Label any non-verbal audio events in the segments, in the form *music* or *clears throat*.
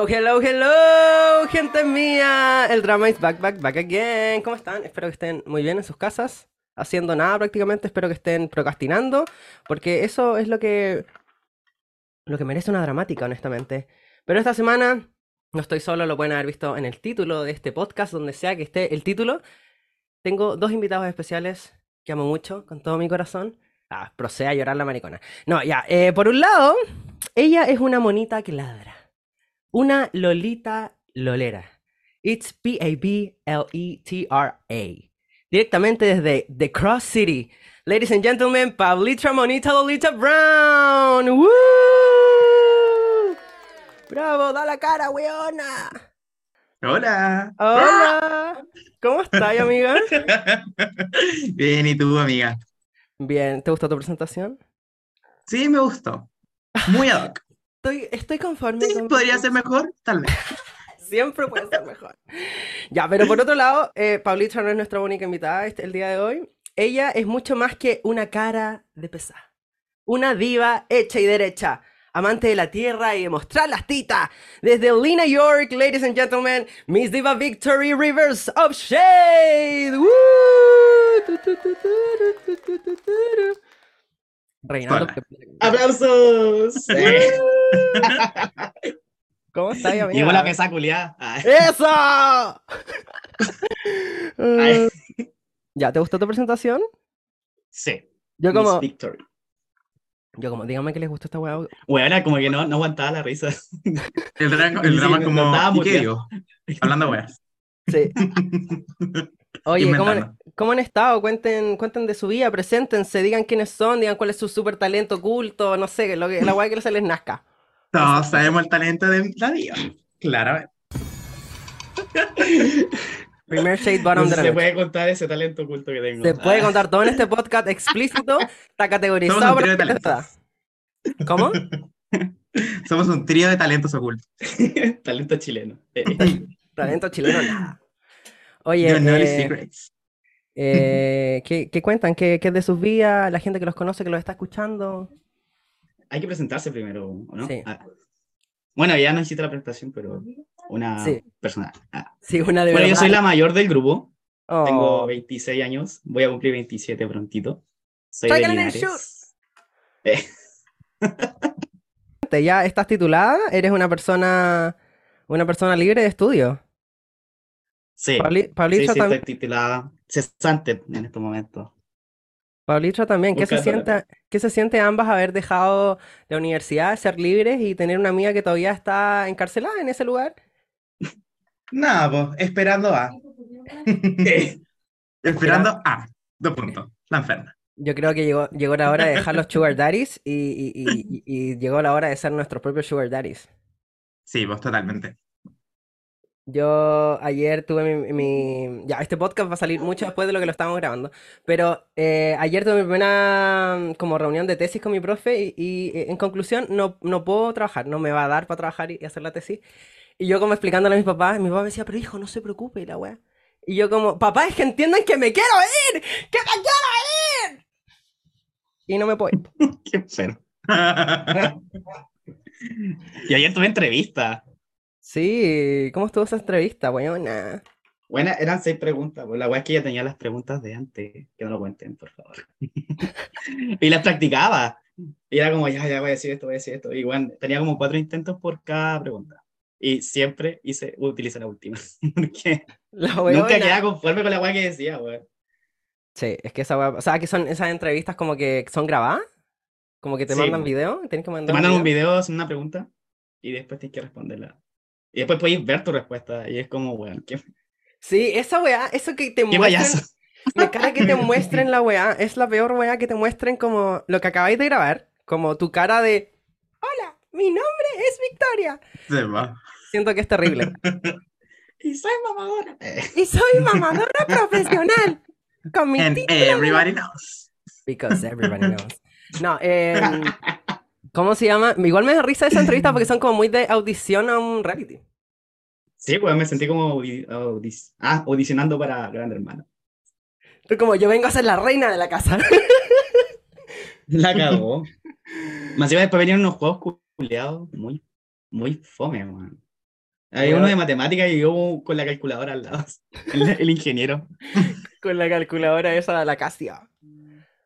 Hello, hello, hello, gente mía. El drama is back, back, back again. ¿Cómo están? Espero que estén muy bien en sus casas, haciendo nada prácticamente. Espero que estén procrastinando, porque eso es lo que lo que merece una dramática, honestamente. Pero esta semana no estoy solo, lo pueden haber visto en el título de este podcast, donde sea que esté el título. Tengo dos invitados especiales que amo mucho, con todo mi corazón. Ah, procede a llorar la maricona. No, ya, eh, por un lado, ella es una monita que ladra. Una Lolita Lolera. It's P-A-B-L-E-T-R-A. Directamente desde The Cross City. Ladies and gentlemen, Pablitra Monita Lolita Brown. ¡Woo! ¡Bravo! ¡Da la cara, weona! Hola. Hola. ¿Cómo estás, amiga? *laughs* Bien, ¿y tú, amiga? Bien, ¿te gustó tu presentación? Sí, me gustó. Muy ad hoc. Estoy, estoy conforme. Sí, con- podría ser mejor, tal vez. *laughs* Siempre puede ser mejor. Ya, pero por otro lado, eh, Paulita no es nuestra única invitada este, el día de hoy. Ella es mucho más que una cara de pesar. Una diva hecha y derecha. Amante de la tierra y de mostrar las titas. Desde Lena York, ladies and gentlemen, Miss Diva Victory Rivers of Shade. ¡Woo! Reinaldo Pepera. ¡Aplausos! ¿Cómo está, amigo? Llegó la mesa culiada. ¡Eso! *laughs* ¿Ya te gustó tu presentación? Sí. Yo como... Yo como, dígame que les gustó esta weá. Weá, como que no, no aguantaba la risa. El, *laughs* drama, el drama sí, como... Hablando weá. Sí. *laughs* Oye, ¿cómo han, Inventando. cómo han estado? Cuenten, cuenten de su vida, preséntense, digan quiénes son, digan cuál es su super talento oculto, no sé, lo que, la weá que se les nazca. Todos sabemos el talento de la diva. Claramente. Primer shade No bottom sé de la se noche. puede contar ese talento oculto que tengo. Se puede Ah, contar todo en este podcast explícito, está categorizado por de. ¿Cómo? Somos un trío de talentos ocultos. *laughs* talento chileno. Talento chileno, nada. Oye, eh, eh, ¿qué, qué cuentan? ¿Qué, qué es de sus vidas? La gente que los conoce, que los está escuchando. Hay que presentarse primero, ¿o no? Sí. Ah. Bueno, ya no hiciste la presentación, pero una Sí. persona. Ah. Sí, una de Bueno, yo soy la mayor del grupo. Oh. Tengo 26 años. Voy a cumplir 27 prontito. Soy de Tráiganle el Linares. Eh, *laughs* ya estás titulada, eres una persona, una persona libre de estudio. Sí. Sí, sí, estoy titulada cesante en estos momentos. Paulitra también, ¿qué se siente, qué se siente ambas haber dejado la universidad, ser libres y tener una amiga que todavía está encarcelada en ese lugar? Nada, pues, esperando a. *laughs* Esperando a. Dos puntos. La enferma. Yo creo que llegó, llegó la hora de dejar los sugar daddies y, y- y- y- y llegó la hora de ser nuestros propios sugar daddies. Sí, pues totalmente. Yo ayer tuve mi, Ya, este podcast va a salir mucho después de lo que lo estábamos grabando. Pero eh, ayer tuve mi primera mm, como reunión de tesis con mi profe y, y, eh, en conclusión no, no puedo trabajar, no me va a dar para trabajar y, hacer la tesis. Y yo como explicándole a mis papás, mi papá me decía, pero hijo, no se preocupe, la weá. Y yo como, papá, es que entiendan que me quiero ir, que me quiero ir. Y no me puedo ir. *laughs* Qué. *laughs* Y ayer tuve entrevista. Sí, ¿cómo estuvo esa entrevista, weona? Bueno, eran seis preguntas. Pues la weá es que ya tenía las preguntas de antes. Que no lo cuenten, por favor. *laughs* y las practicaba. Y era como, ya, ya voy a decir esto, voy a decir esto. Y bueno, tenía como cuatro intentos por cada pregunta. Y siempre hice, utilicé la última. *laughs* Porque La nunca quedaba conforme con la weá que decía, weón. Sí, es que esa weá, o sea, que son esas entrevistas como que son grabadas, como que te Sí, mandan video, tienes que mandar Te mandan un video, hacen una pregunta. Y después tienes que responderla. Y después podéis ver tu respuesta. Y es como, weón, qué, Sí, esa weá, eso que te payaso. me cara que te muestren la weá, es la peor weá que te muestren como lo que acabáis de grabar, como tu cara de, hola, mi nombre es Victoria. Se va. Siento que es terrible. *laughs* Y soy mamadora. Eh, Y soy mamadora profesional, con mi And de everybody knows. Because everybody knows. No, em, *laughs* ¿cómo se llama? Igual me da risa esa entrevista porque son como muy de audición a un reality. Sí, pues me sentí como audi- audis- ah, audicionando para Gran Hermano. Tú como yo vengo a ser la reina de la casa. *laughs* La cagó. Más encima después venían unos juegos culeados muy, muy fome, man. Había uno de matemáticas y yo con la calculadora al lado. El, el ingeniero. Con la calculadora esa, la Casio.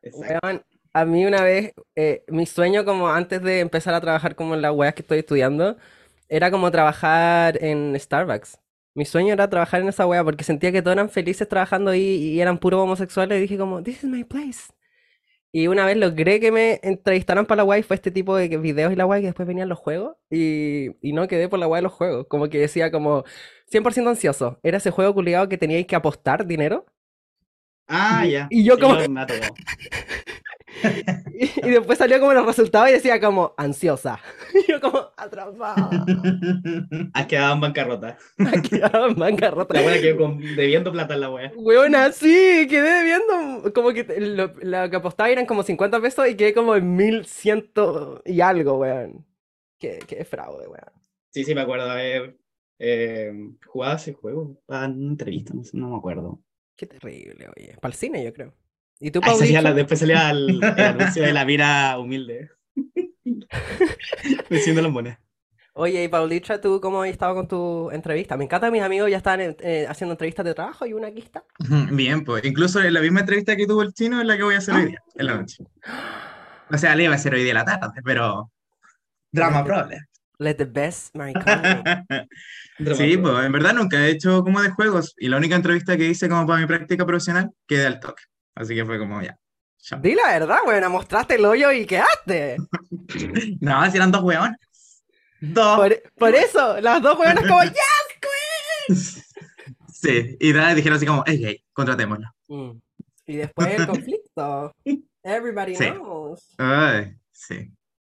Exacto. Weón, a mí una vez, eh, mi sueño como antes de empezar a trabajar como en las weas que estoy estudiando, era como trabajar en Starbucks. Mi sueño era trabajar en esa wea porque sentía que todos eran felices trabajando ahí y eran puros homosexuales y dije como, this is my place. Y una vez logré que me entrevistaran para la wea y fue este tipo de videos y la wea y que después venían los juegos y, y no quedé por la wea de los juegos. Como que decía como 100% ansioso. Era ese juego culiado que teníais que apostar dinero. Ah, ya. y yo como-. Y, y después salió como los resultados y decía como ansiosa. *laughs* Y yo como atrapada. *laughs* Has quedado en bancarrota. Quedaba en bancarrota. La buena quedó con, debiendo plata en la wea. Weona, sí, quedé viendo como que lo, lo que apostaba eran como 50 pesos y quedé como en 1100 y algo, weón. Qué, qué fraude, weón. Sí, sí, me acuerdo haber eh, jugado ese juego para una entrevista, no, no me acuerdo. Qué terrible, oye. Para el cine, yo creo. ¿Y tú, salía Paulito? la- después salía el, el *laughs* anuncio de la mira humilde. Diciendo las monedas. Oye, y Paulitra, ¿tú cómo has estado con tu entrevista? Me encanta, mis amigos ya están eh, haciendo entrevistas de trabajo y una aquí está. Bien, pues. Incluso en la misma entrevista que tuvo el chino es la que voy a hacer hoy día, en la noche. O sea, le iba a hacer hoy día la tarde, pero. Drama problem. Let the best maricón. *laughs* Sí, pues en verdad nunca he hecho como de juegos. Y la única entrevista que hice como para mi práctica profesional quedé al toque. Así que fue como ya. chao. Di la verdad, weón, mostraste el hoyo y quedaste. *laughs* No, si eran dos hueones. Dos. Por, por eso, las dos weonas como, ¡ya! *laughs* Sí, y nada, dijeron así como, es gay, contratémoslo. Mm. Y después el *laughs* conflicto. Everybody Sí. knows. Ay, sí.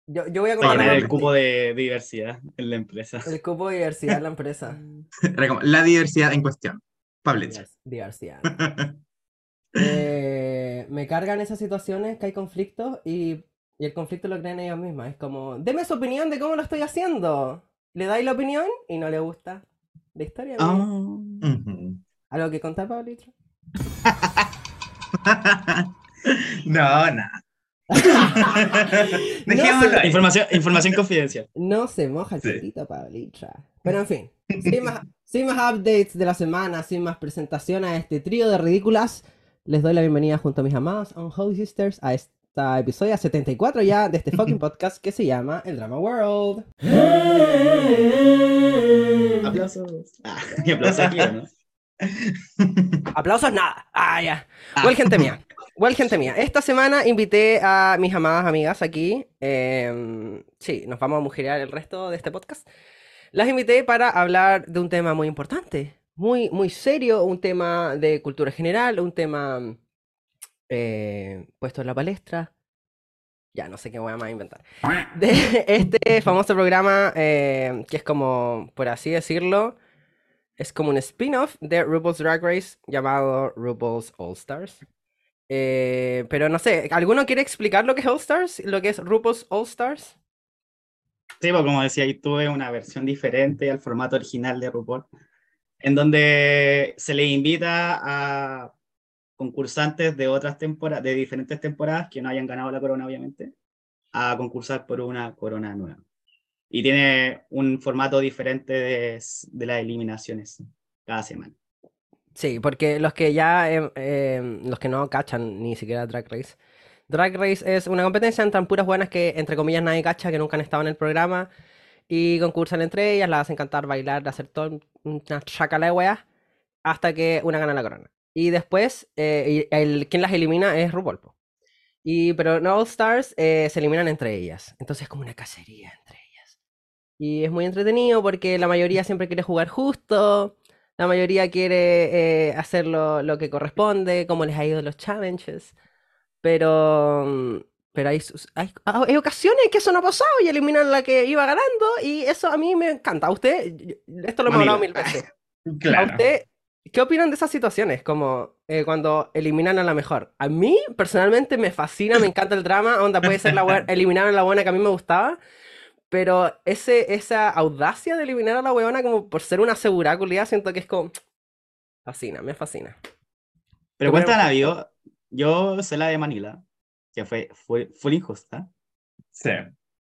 Yo, yo voy a tener Horrible. el cupo de diversidad en la empresa. el cupo de diversidad en la empresa. Era como la diversidad en cuestión. Pablito. Diversidad. Eh, me cargan esas situaciones que hay conflictos y, y el conflicto lo creen ellos mismos. Es como, deme su opinión de cómo lo estoy haciendo. Le dais la opinión y no le gusta. La historia. Ujú. ¿Algo que contar, Pablito? *laughs* No, nada. *laughs* No Dejémoslo ahí. Información, información confidencial. No se moja el Sí. petito, Pablitra. Pero en fin, sin más, sin más updates de la semana, sin más presentación a este trío de ridículas, les doy la bienvenida junto a mis amados On Holy Sisters a esta episodio 74 ya de este fucking podcast que se llama El Drama World. Aplausos. Ah, y aplausos aquí, ¿o ¿no? *laughs* Aplausos, nada. Ah, ya. Ah. Well, gente mía. Well, gente mía. Esta semana invité a mis amadas amigas aquí. em, sí, nos vamos a mujerear el resto de este podcast. Las invité para hablar de un tema muy importante, muy, muy serio, un tema de cultura general, un tema eh, puesto en la palestra. Ya, no sé qué voy a más inventar. *laughs* De este famoso programa eh, que es como, por así decirlo, es como un spin-off de RuPaul's Drag Race llamado RuPaul's All Stars. Eh, pero no sé, ¿alguno quiere explicar lo que es All Stars? ¿Lo que es RuPaul's All Stars? Sí, pues como decía, ahí tuve una versión diferente al formato original de RuPaul, en donde se le invita a concursantes de otras temporadas, de diferentes temporadas que no hayan ganado la corona, obviamente, a concursar por una corona nueva. Y tiene un formato diferente de, las eliminaciones cada semana. Sí, porque los que ya, em, em, los que no cachan ni siquiera Drag Race, Drag Race es una competencia entre puras buenas que, entre comillas, nadie cacha, que nunca han estado en el programa, y concursan entre ellas, las hacen cantar, bailar, hacer todo una chacala de weas, hasta que una gana la corona. Y después, eh, el, quien las elimina es RuPaul. Y, pero en All Stars eh, se eliminan entre ellas, entonces es como una cacería entre ellas. Y es muy entretenido porque la mayoría siempre quiere jugar justo, la mayoría quiere eh, hacer lo, lo que corresponde, como les ha ido los challenges. Pero, mm, pero hay, hay, ah, hay ocasiones que eso no ha pasado y eliminan a la que iba ganando y eso a mí me encanta. ¿A usted? Yo- Esto lo hemos hablado mil veces. *laughs* ¿A Claro. usted qué opinan de esas situaciones? Como eh, cuando eliminan a la mejor. A mí, personalmente, me fascina, me encanta el drama. Onda puede ser la buena, *laughs* eliminar a la buena que a mí me gustaba. Pero ese, esa audacia de eliminar a la weona como por ser una culiada, siento que es como... *tsk* Fascina, me fascina. Pero Pero- cuéntala, yo, yo sé la de Manila, que fue, fue, fue injusta. Sí.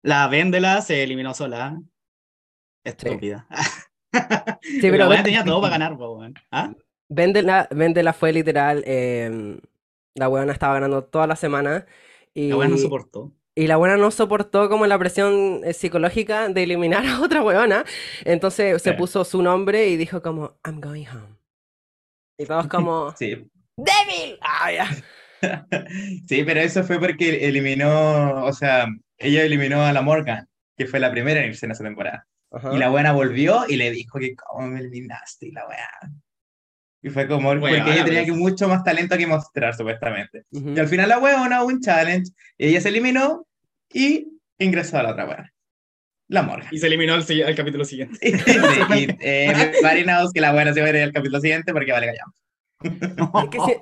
La Vendela se eliminó sola. Estúpida. sí, *laughs* pero la tenía todo para ganar, weón. ¿Ah? Vendela, fue literal. Em, la weona estaba ganando toda la semana. Y... La weona no soportó. Y la buena no soportó como la presión eh, psicológica de eliminar a otra weona. Entonces se puso su nombre y dijo como, I'm going home. Y todos *laughs* como, sí. ¡Débil! Ah, *laughs* sí, pero eso fue porque eliminó, o sea, ella eliminó a la Morgan, que fue la primera en irse en esa temporada. Y la buena volvió y le dijo que, ¿cómo me eliminaste? Y la buena y fue como, porque ella tenía que mucho más talento que mostrar, supuestamente. Y al final la huevona hubo un challenge, y ella se eliminó y ingresó a la otra huevona. La morga. Y se eliminó al, capítulo siguiente. *laughs* y, y eh, *laughs* que la buena se va a ir al capítulo siguiente porque vale callamos.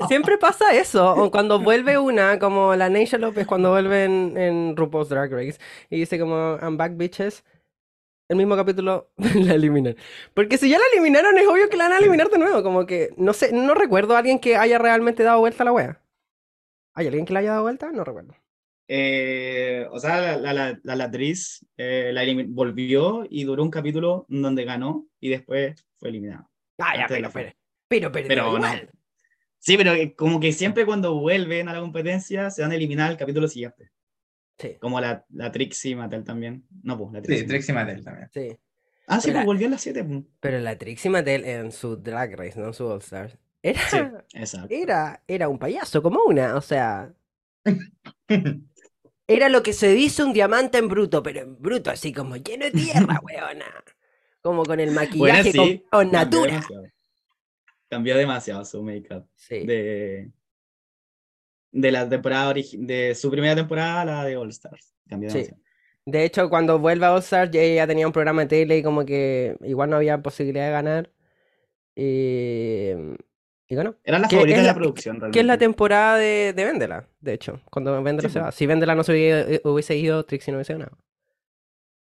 Siempre pasa eso, cuando vuelve una, como la Neisha López cuando vuelve en, en RuPaul's Drag Race y dice como, I'm back bitches, el mismo capítulo *laughs* la eliminan. Porque si ya la eliminaron, es obvio que la van a eliminar de nuevo. Como que no sé, no recuerdo a alguien que haya realmente dado vuelta a la wea. ¿Hay alguien que la haya dado vuelta? No recuerdo. Eh, o sea, la, la, la, actriz eh, la volvió y duró un capítulo donde ganó y después fue eliminada. Ah, ya, pero, pero, pero, pero, pero no. Sí, pero como que siempre cuando vuelven a la competencia se van a eliminar el capítulo siguiente. Como la, la Trixie Mattel también. No, pues, la Trixie. Sí, Trixie Mattel también. Sí. Ah, sí, pues volvió a las 7. Pues. Pero la Trixie Mattel en su Drag Race, no en su All Stars. Era, era, era un payaso como una, o sea. *laughs* era lo que se dice un diamante en bruto, pero en bruto, así como lleno de tierra, *laughs* weona. Como con el maquillaje con, natura. Cambió demasiado su make-up. Sí. De, de la temporada de su primera temporada a la de All Stars. sí. De hecho, cuando vuelve a All Stars, ya tenía un programa de tele y como que igual no había posibilidad de ganar. Y, y bueno. Eran las favoritas de la, producción, realmente. Que es la temporada de, de Vendela, de hecho, cuando Vendela se va. Si Vendela no se hubiese, ido, Trixie no hubiese ganado.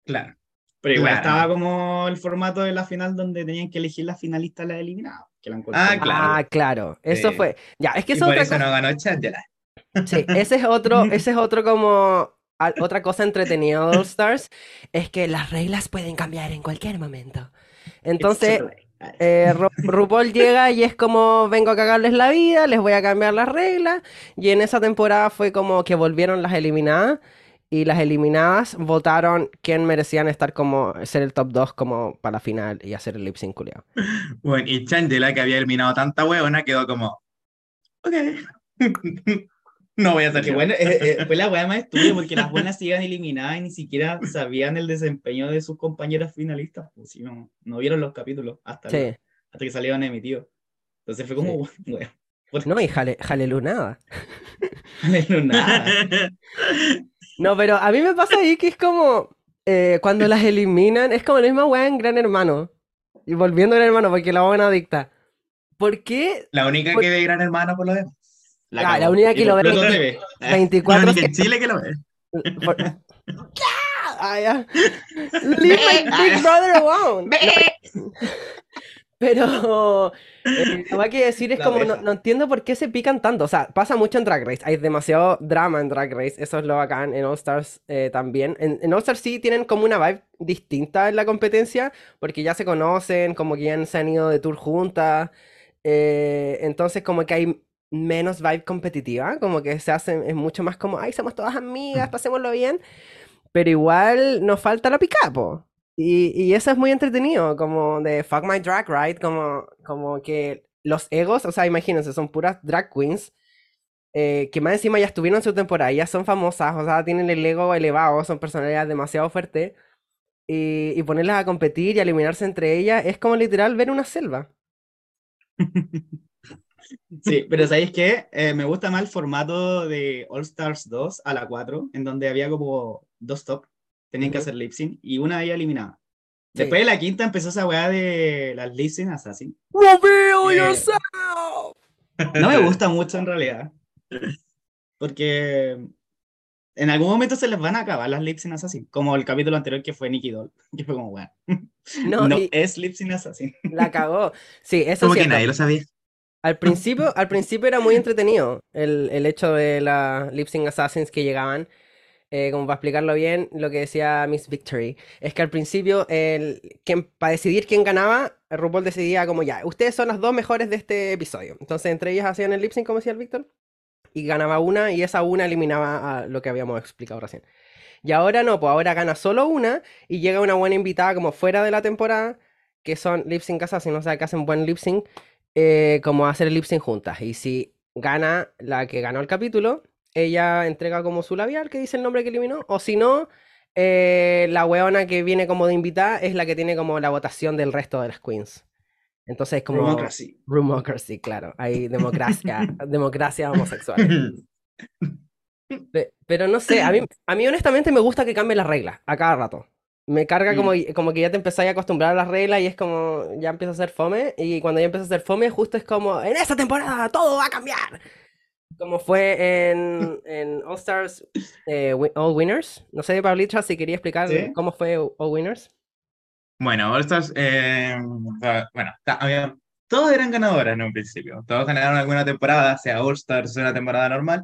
Claro. Pero igual estaba como el formato de la final donde tenían que elegir la finalista la eliminada. Ah, claro. Ah, claro. Eso fue. Ya, es que eso por eso no ganó Chandler. Sí, *laughs* ese es otro, ese es otro como otra cosa entretenida de All Stars, es que las reglas pueden cambiar en cualquier momento. Entonces, eh, RuPaul llega y es como, vengo a cagarles la vida, les voy a cambiar las reglas. Y en esa temporada fue como que volvieron las eliminadas. Y las eliminadas votaron quién merecían estar como, ser el top 2 como para la final y hacer el lip sync Bueno, y Changela, que había eliminado tanta huevona, quedó como, ok. *laughs* No voy a hacer bueno, eh, eh, fue la weá más *laughs* estúpida porque las buenas se iban eliminadas y ni siquiera sabían el desempeño de sus compañeras finalistas. Pues, no, no vieron los capítulos hasta, hasta que salieron emitidos. Entonces fue como, *laughs* No, y jale, nada. nada. No, pero a mí me pasa ahí que es como eh, cuando las eliminan, es como la misma weá en Gran Hermano. Y volviendo a Gran Hermano, porque la buena dicta. ¿Por qué? La única que ve Gran Hermano por lo demás. La, ah, la única que lo ve. 24 la única en Chile que lo ve. *laughs* ah, ya. Leave my big brother alone. *laughs* Pero eh, lo que que decir es como no, entiendo por qué se pican tanto. O sea, pasa mucho en Drag Race. Hay demasiado drama en Drag Race. Eso es lo bacán. En All Stars eh, también. En, en, All Stars sí tienen como una vibe distinta en la competencia. Porque ya se conocen, como que ya se han ido de tour juntas. Eh, entonces, como que hay menos vibe competitiva, como que se hace, es mucho más como, ay, somos todas amigas, pasémoslo bien, pero igual nos falta la picapo. Y, y eso es muy entretenido, como de fuck my drag, right? Como, como que los egos, o sea, imagínense, son puras drag queens, eh, que más encima ya estuvieron en su temporada, ya son famosas, o sea, tienen el ego elevado, son personalidades demasiado fuertes, y, ponerlas a competir y a eliminarse entre ellas es como literal ver una selva. *laughs* Sí, pero ¿sabéis qué? Eh, me gusta más el formato de All Stars 2 a la 4, en donde había como dos top, tenían que hacer lip sync y una de ellas eliminada. Después de la quinta empezó esa weá de las lip sync assassin. Reveal eh, yourself. *laughs* No me gusta mucho en realidad. Porque en algún momento se les van a acabar las lip sync assassin, como el capítulo anterior que fue Nicky Doll, *laughs* que fue como, weá. *laughs* No, es lip sync assassin. La cagó. Sí, eso Como que nadie lo sabía. Al principio, al principio era muy entretenido el, el hecho de las Lip Sync Assassins que llegaban. Eh, como para explicarlo bien, lo que decía Miss Victory, es que al principio, el, para decidir quién ganaba, RuPaul decidía como ya, ustedes son las dos mejores de este episodio. Entonces entre ellas hacían el lip sync, como decía el Víctor, y ganaba una, y esa una eliminaba lo que habíamos explicado recién. Y ahora no, pues ahora gana solo una, y llega una buena invitada como fuera de la temporada, que son lip sync si no sabe que hacen buen lip sync, eh, como hacer el lip sync juntas. Y si gana la que ganó el capítulo, ella entrega como su labial que dice el nombre que eliminó, o si no, eh, la weona que viene como de invitada es la que tiene como la votación del resto de las queens. Entonces es como... Rumocracy. Rumocracy, claro. Hay democracia, *laughs* democracia homosexual. *laughs* Pero no sé, a mí, a mí honestamente me gusta que cambie las reglas a cada rato. Me carga como, como que ya te empezáis a acostumbrar a las reglas y es como ya empieza a ser fome. Y cuando ya empieza a ser fome, justo es como en esta temporada todo va a cambiar. Como fue en, en All Stars eh, All Winners. No sé, Pablito, si quería explicar cómo fue All Winners. Bueno, All Stars, eh, bueno, todos eran ganadoras en un principio. Todos ganaron alguna temporada, sea All Stars o una temporada normal.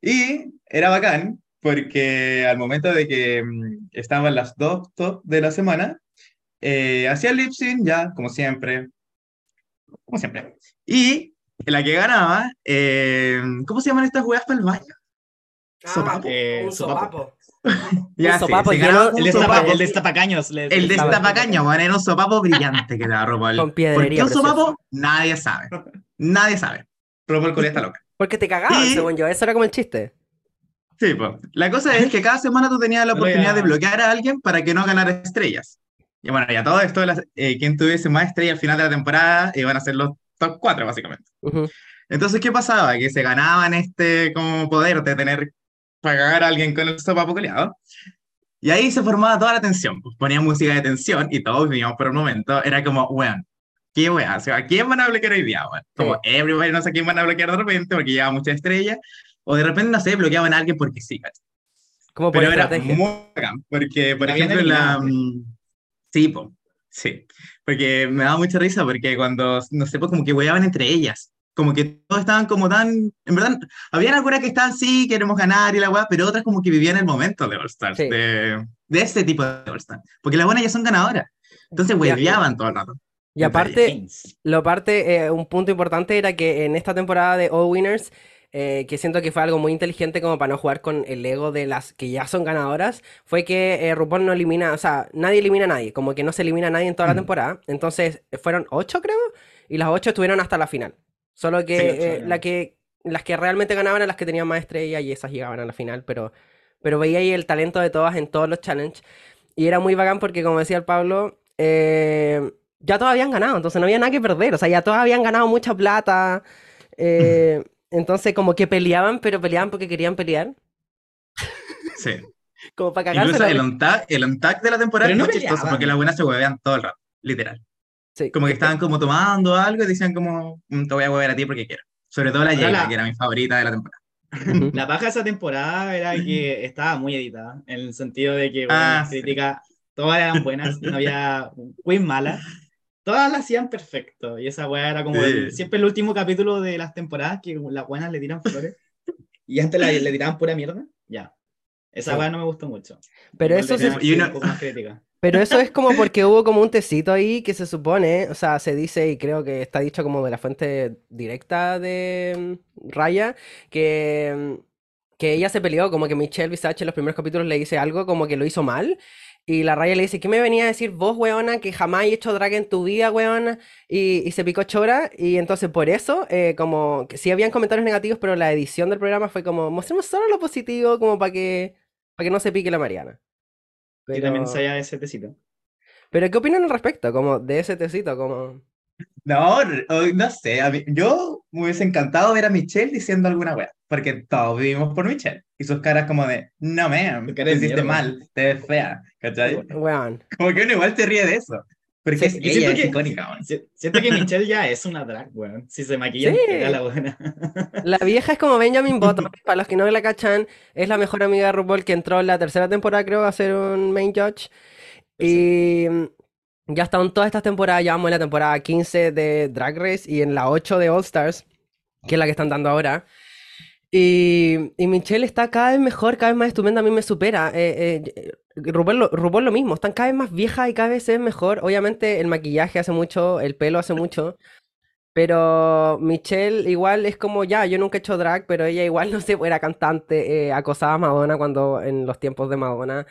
Y era bacán porque al momento de que mm, estaban las dos top de la semana, eh, hacía lip sync ya, como siempre. Como siempre. Y la que ganaba, eh, ¿cómo se llaman estas juegas para el baño? Ah, sopapo. Eh, un sopapo. *laughs* ya, sopapo, el, el destapacaños. El destapacaños, bueno, era un sopapo brillante que daba RuPaul. Con ¿Por qué un sopapo? Nadie sabe. Nadie sabe. RuPaul Corea está *laughs* loca. Porque te cagaban, según yo. Eso era como el chiste. Sí, pues. La cosa es que cada semana tú tenías la oportunidad de bloquear a alguien para que no ganara estrellas. Y bueno, ya todo esto, eh, quien tuviese más estrellas al final de la temporada iban a ser los top 4, básicamente. Entonces, ¿qué pasaba? Que se ganaban este como poder de tener para cagar a alguien con el sopapo coleado. Y ahí se formaba toda la tensión. Pues ponía música de tensión y todos vivíamos por un momento. Era como, weón, ¿qué weón? O sea, ¿A quién van a bloquear hoy día, weón? Como, everybody no sé a quién van a bloquear de repente porque lleva mucha estrella. O de repente, no sé, bloqueaban a alguien porque sí, Como Pero era muy bacán, porque, por ejemplo, la... Mm, sí, pues, sí. Porque me daba mucha risa porque cuando, no sé, pues como que hueaban entre ellas. Como que todos estaban como tan, en verdad, habían algunas que estaban, sí, queremos ganar y la weá, pero otras como que vivían el momento de All Stars, de, de este tipo de All Stars. Porque las buenas ya son ganadoras. Entonces hueveaban todo el rato. Y aparte, lo aparte, eh, un punto importante era que en esta temporada de All Winners eh, que siento que fue algo muy inteligente como para no jugar con el ego de las que ya son ganadoras, fue que eh, RuPaul no elimina, o sea, nadie elimina a nadie, como que no se elimina a nadie en toda la temporada. Entonces, fueron ocho, creo, y las ocho estuvieron hasta la final. Solo que, eh, la que las que realmente ganaban eran las que tenían más estrella y esas llegaban a la final, pero, pero veía ahí el talento de todas en todos los challenges. Y era muy bacán porque, como decía el Pablo, ya todos habían ganado, entonces no había nada que perder. O sea, ya todos habían ganado mucha plata. Eh, entonces, como que peleaban, pero peleaban porque querían pelear. Sí. *laughs* como para cagarse. Incluso el on-tag el on de la temporada es muy chistoso porque las buenas se huevean todo el rato, literal. Sí. Como que estaban como tomando algo y decían como, mm, te voy a huevear a ti porque quiero. Sobre todo la Yela, que era mi favorita de la temporada. La baja de esa temporada era que estaba muy editada, en el sentido de que, bueno, ah, críticas, todas eran buenas, no había *laughs* muy malas todas la hacían perfecto. Y esa weá era como siempre el último capítulo de las temporadas que las buenas le tiran flores. *laughs* y antes le tiraban pura mierda. Ya. Esa weá no me gustó mucho. Pero eso, es, pero eso es como porque hubo como un tecito ahí que se supone, o sea, se dice y creo que está dicho como de la fuente directa de mm, Raya, que, mm, que ella se peleó, como que Michelle Visage en los primeros capítulos le dice algo como que lo hizo mal y la raya le dice, ¿qué me venía a decir vos, weona, que jamás he hecho drag en tu vida, weona? Y, se picó chora. Y entonces por eso, eh, como que sí habían comentarios negativos, pero la edición del programa fue como, mostremos solo lo positivo, como para que, para que no se pique la Mariana. Y también se haya ese tecito. Pero ¿qué opinan al respecto? Como de ese tecito, como... No, no sé. yo me hubiese encantado ver a Michelle diciendo alguna wea, porque todos vivimos por Michelle. Y sus caras como de, no, me te hiciste mal, te ves fea, ¿cachai? Como que uno igual te ríe de eso. Porque es, ella es icónica, Siento que Michelle ya es una drag, weón. Si se maquilla, sí. la buena. *laughs* La vieja es como Benjamin Button. *laughs* Para los que no la cachan, es la mejor amiga de RuPaul que entró en la tercera temporada, creo, a ser un main judge. Y ya están todas estas temporadas, ya vamos en la temporada 15 de Drag Race y en la 8 de All Stars, que es la que están dando ahora. Y, y Michelle está cada vez mejor, cada vez más estupenda, a mí me supera. Eh, eh, RuPaul, lo- RuPaul lo mismo, están cada vez más viejas y cada vez ven mejor. Obviamente el maquillaje hace mucho, el pelo hace mucho. Pero Michelle igual es como ya, yo nunca he hecho drag, pero ella igual, *laughs* no sé, era cantante, eh, acosaba a Madonna cuando en los tiempos de Madonna.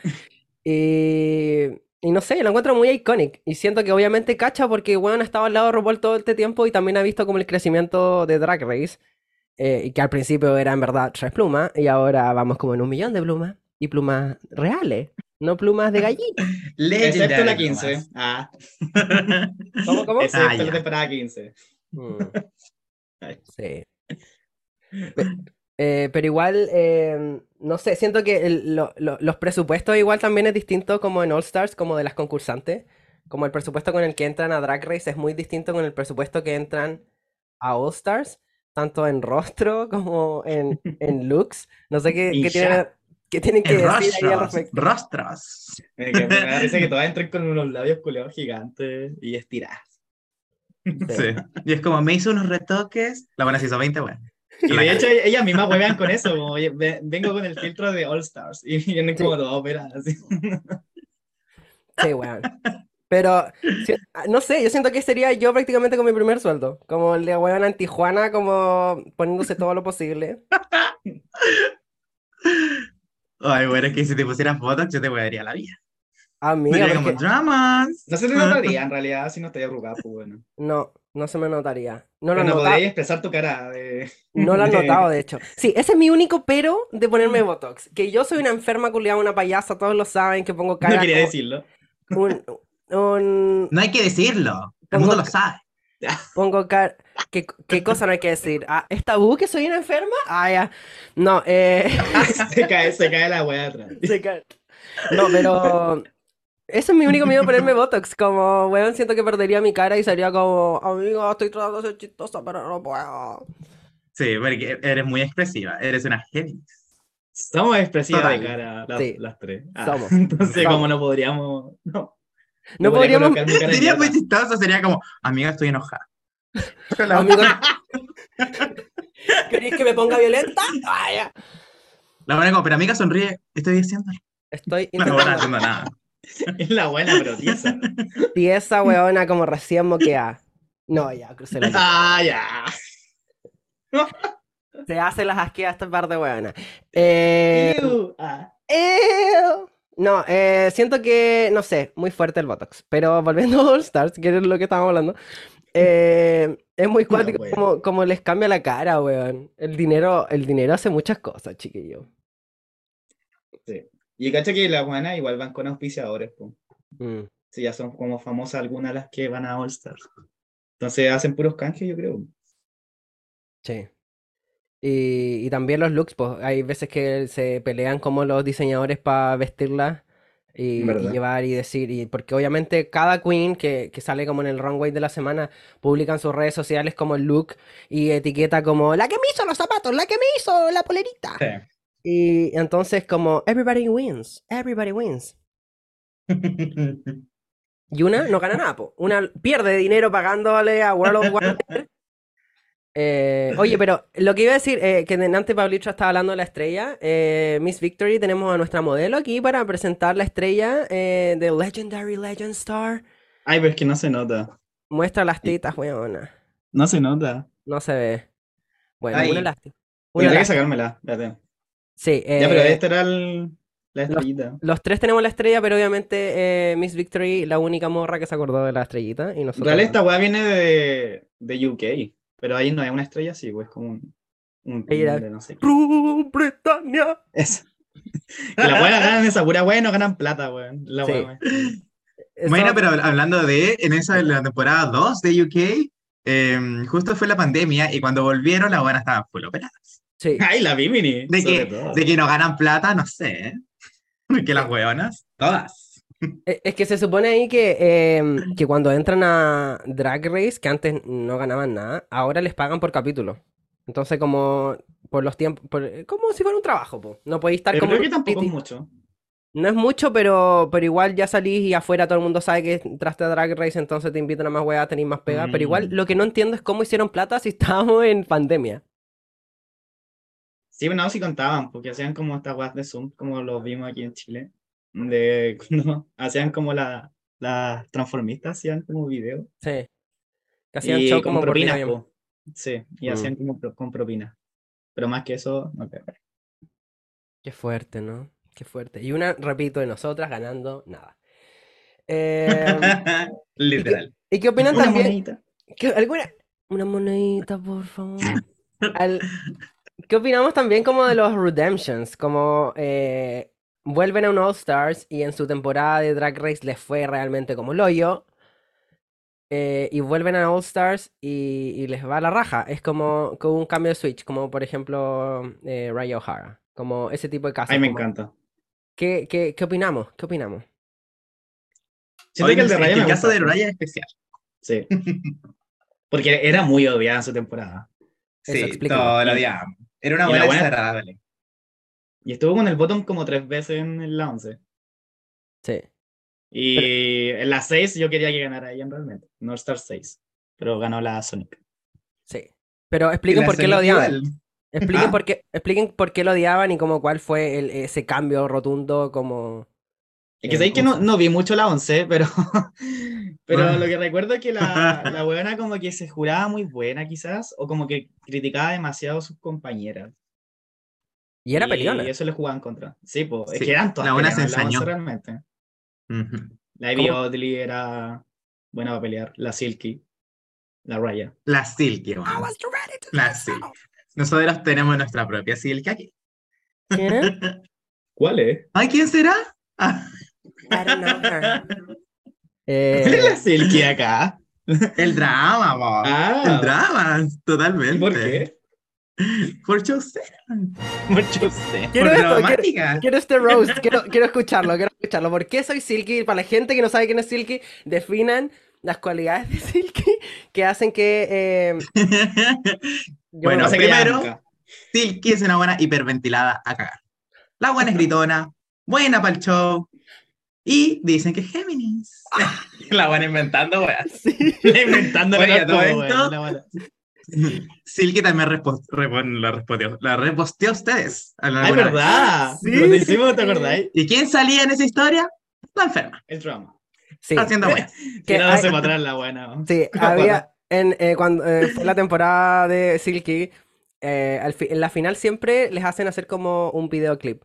Y, y no sé, lo encuentro muy iconic. Y siento que obviamente cacha porque, bueno, ha estado al lado de RuPaul todo este tiempo y también ha visto como el crecimiento de Drag Race. eh, y que al principio era en verdad tres plumas y ahora vamos como en un millón de plumas. Y plumas reales, no plumas de gallina. *laughs* Excepto la Legendary 15. nomás. Ah. *laughs* ¿Cómo, cómo? Excepto Ah, la temporada 15. Mm, *laughs* Sí. Eh, pero igual, eh, no sé, siento que el- lo- lo- los presupuestos igual también es distinto como en All Stars, como de las concursantes. Como el presupuesto con el que entran a Drag Race es muy distinto con el presupuesto que entran a All Stars, tanto en rostro *laughs* como en, en looks. No sé qué, qué tienen, qué tienen que decir ahí al respecto. rostros. Me, risa que todas entran con unos labios culeados gigantes y estiradas. Sí. Y es como, me hizo unos retoques. La buena se hizo 20, bueno. Y de hecho, ellas mismas juegan con eso. Como, oye, ve- vengo con el filtro de All Stars. Y *laughs* vienen como dos óperas. Así. Sí, weón. Pero, no sé, yo siento que sería yo prácticamente con mi primer sueldo. Como el de weón en Tijuana, como poniéndose todo lo posible. Ay, bueno, es que si te pusieras Botox, yo te daría la vida. Amiga, Sería porque- como dramas. No se te notaría *laughs* en realidad si no te arrugado, pues bueno. No, no se me notaría. No lo no podrías expresar tu cara de... no lo *laughs* han de- notado, de hecho. Sí, ese es mi único pero de ponerme Botox. Que yo soy una enferma culiada, una payasa, todos lo saben, que pongo cara No quería como decirlo. un, un- No hay que decirlo. El mundo lo sabe. pongo cara... ¿Qué, qué cosa no hay que decir? Ah, ¿es tabú que soy una enferma? Ah, ya. No, eh... *laughs* se, cae, se cae la wea atrás. Se cae. No, pero eso es mi único miedo ponerme Botox. Como, weón, siento que perdería mi cara y sería como, amigo, estoy tratando de ser chistosa, pero no puedo. Sí, porque eres muy expresiva. Eres una Géminis. Somos expresivas de cara las, Sí. las tres. Ah, Somos. *laughs* Entonces, Somos. como no podríamos... No, No podría podríamos, Sería muy chistoso, sería como, amiga, estoy enojada. *laughs* Amigo. ¿Queréis que me ponga violenta? Ah, ya. La buena como, pero amiga, sonríe. Estoy diciendo. Estoy No, no haciendo nada. *laughs* Es la buena, pero tiesa. *laughs* Tiesa, weona, como recién moqueada. No, ya, crucé la. Ah, ya. *laughs* Se hace las asqueas esta parte, weona. Eh. Ah. Ew. No, eh, siento que, no sé, muy fuerte el Botox. Pero volviendo a All Stars, que es lo que estábamos hablando, eh, es muy cuático como, como les cambia la cara, weón. El dinero, el dinero hace muchas cosas, chiquillo. Sí. Y cacha que las buenas igual van con auspiciadores, po. Mm, Sí, ya son como famosas algunas las que van a All Stars. Entonces hacen puros canjes, yo creo. sí. Y, y también los looks, pues hay veces que se pelean como los diseñadores para vestirlas y, llevar y decir, y porque obviamente cada queen que, que sale como en el runway de la semana publican sus redes sociales como el look y etiqueta como la que me hizo los zapatos, la que me hizo la polerita. Sí. Y entonces como everybody wins, everybody wins. *laughs* Y una no gana nada, po. Una pierde dinero pagándole a World of Wonder. *laughs* Eh, oye, pero lo que iba a decir, eh, que antes Pablito estaba hablando de la estrella. eh, Miss Victory, tenemos a nuestra modelo aquí para presentar la estrella eh, de Legendary Legend Star. Ay, pero es que no se nota. Muestra las tetas, weona. No se nota. No se ve. Bueno, Ahí. una lástima. Una Tendré que sacármela. Espérate. Sí, Ya, pero eh, esta era el- la estrellita. los tres tenemos la estrella, pero obviamente eh, Miss Victory, la única morra que se acordó de la estrellita. Y nosotros. realidad esta weá viene de, de UK, pero ahí no es una estrella así, pues como un, un era- de no sé. Eso. Que la weá ganan esa pura weá y no ganan plata, weón. La Sí. weá. Eso- Bueno, pero hablando de, en esa, en la temporada 2 de UK, eh, justo fue la pandemia y cuando volvieron, las buenas estaban full operadas. Sí. *laughs* Ay, la Bimini. De que, de que no ganan plata, no sé. ¿eh? *laughs* Que las hueonas, todas. Eh, Es que se supone ahí que, eh, que cuando entran a Drag Race, que antes no ganaban nada, ahora les pagan por capítulo. Entonces, como por los tiempos, por- como si fuera un trabajo, po. No podéis estar Pero como creo que tampoco es mucho. No es mucho, pero, pero igual ya salís y afuera todo el mundo sabe que entraste a Drag Race, entonces te invitan a más weas, tenéis más pega. Pero igual Mm. lo que no entiendo es cómo hicieron plata si estábamos en pandemia. Sí, no, sí contaban, porque hacían como estas guas de Zoom, como los vimos aquí en Chile, de *laughs* cuando hacían como la, las transformistas, hacían como video. Sí. Que Y hacían show con como propinas, po. Sí, y Mm. hacían como pro- con propinas. Pero más que eso, no creo. Qué fuerte, ¿no? Qué fuerte. Y una, repito, de nosotras ganando nada. Eh, *laughs* Literal. ¿y qué opinan Una también? monedita. ¿Qué- alguna... Una monedita, por favor. *laughs* Al- ¿Qué opinamos también como de los Redemptions? Como eh, vuelven a un All Stars y en su temporada de Drag Race les fue realmente como lo yo. y vuelven a All Stars y, y les va a la raja. Es como, como un cambio de switch, como por ejemplo eh, Raya O'Hara. Como ese tipo de casos. Ay, me como- encanta. ¿Qué, qué, qué opinamos? ¿Qué opinamos? Siento Oye, que el de Raya me el caso de. Raya es especial. Sí. *laughs* Porque era muy odiada en su temporada. Eso, Sí, explícalo. todo lo odiábamos. Era una buena buena- desagradable. Y estuvo con el bottom como tres veces en la 11. Sí. Y en la 6 yo quería que ganara ella realmente. North Star 6. Pero ganó la Sonic. Sí. Pero expliquen por qué lo odiaban. igual. Expliquen ¿Ah? por qué, expliquen por qué lo odiaban y como cuál fue el- ese cambio rotundo como... Es que Eh, sabéis que ¿cómo no, no vi mucho la 11, pero, *laughs* pero Ah. lo que recuerdo es que la, *laughs* la buena como que se juraba muy buena quizás, o como que criticaba demasiado a sus compañeras. Y era y peleona. eso le jugaban contra. Sí, pues, es que eran todas la buena se en la 11 ensañó. realmente. La Ivy. Oddly era buena para pelear, la Silky, la Raya. La Silky, weón. La Silky. Nosotros tenemos nuestra propia Silky aquí. ¿Quién es? *laughs* ¿Cuál es? Ay, ¿quién será? Ah, I don't know her. ¿Cuál es la Eh, Silky acá? el drama, po. Ah. El drama, totalmente. ¿Y por qué? Por Chaucer. Mucho sé. quiero por esto, quiero, dramática. quiero este roast, quiero, quiero escucharlo, quiero escucharlo. ¿Por qué soy Silky? Para la gente que no sabe quién es Silky, definan las cualidades de Silky que hacen que... eh, *laughs* Bueno, No primero-. Silky es una buena hiperventilada a cagar. La buena es gritona, buena para el show. Y dicen que es Géminis. *laughs* la buena inventando, weas. *laughs* Sí. Inventando la todo cosa, esto- la buena. Silky también la respondió. La reposteó a ustedes. Ay, alguna vez. verdad. Sí. Lo hicimos, ¿te acordáis? ¿Y quién salía en esa historia? La enferma. El drama. Sí, Haciendo wea. *laughs* que hay- para atrás la buena. Sí, había en eh, cuando eh, fue la temporada de Silky, eh, al fi- en la final siempre les hacen hacer como un videoclip.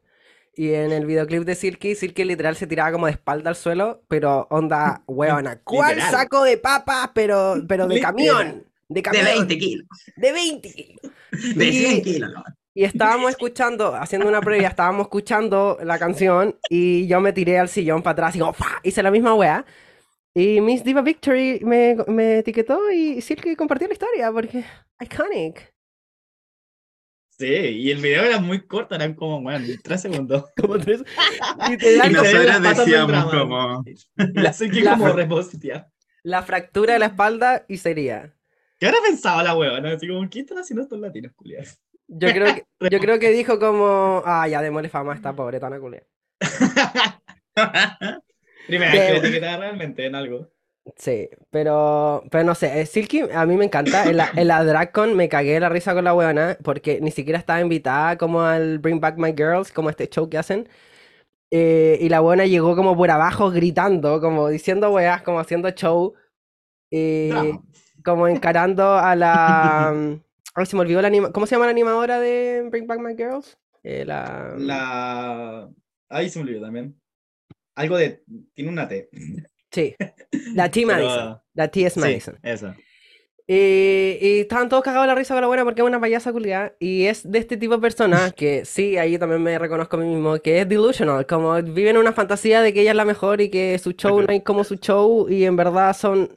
Y en el videoclip de Silky, Silky literal se tiraba como de espalda al suelo, pero onda, *laughs* huevona, ¿cuál Literal. saco de papas, pero, pero de camión? De De camión. 20 kilos. De 20 kilos. De Y- 100 kilos. ¿no? Y estábamos escuchando, haciendo una previa, estábamos escuchando la canción y yo me tiré al sillón para atrás y como, ¡fua! hice la misma wea. Y Miss Diva Victory me, me etiquetó y Silky compartió la historia porque iconic. Sí, y el video era muy corto, eran como, bueno, tres segundos. *laughs* Como tres. *laughs* Y te Y nosotros decíamos como... La *laughs* sé que la- como repostear. la fractura de la espalda y sería. ¿Qué habrá pensado la huevona? Así como, ¿qué están haciendo estos latinos, culiados? Yo creo que, yo creo que dijo como, ah, ya démosle fama a esta pobre tana culia. Primera vez que etiquetaba realmente en algo. Sí, pero, pero no sé, eh, Silky a mí me encanta. En la, en la DragCon me cagué la risa con la weona porque ni siquiera estaba invitada como al Bring Back My Girls, como este show que hacen. Eh, y la buena llegó como por abajo gritando, como diciendo weas, como haciendo show. Como encarando a la... Ay, se me olvidó la anima... ¿Cómo se llama la animadora de Bring Back My Girls? Eh, la... La. Ahí se me olvidó también. Algo de. Tiene una T. Sí, la T. Pero, Madison. La T. S. Sí, Madison. eso. Y, y estaban todos cagados de la risa la buena porque es una payasa culiada. Y es de este tipo de personas *laughs* que sí, ahí también me reconozco a mí mismo, que es delusional. Como viven una fantasía de que ella es la mejor y que su show no hay como su show y en verdad son.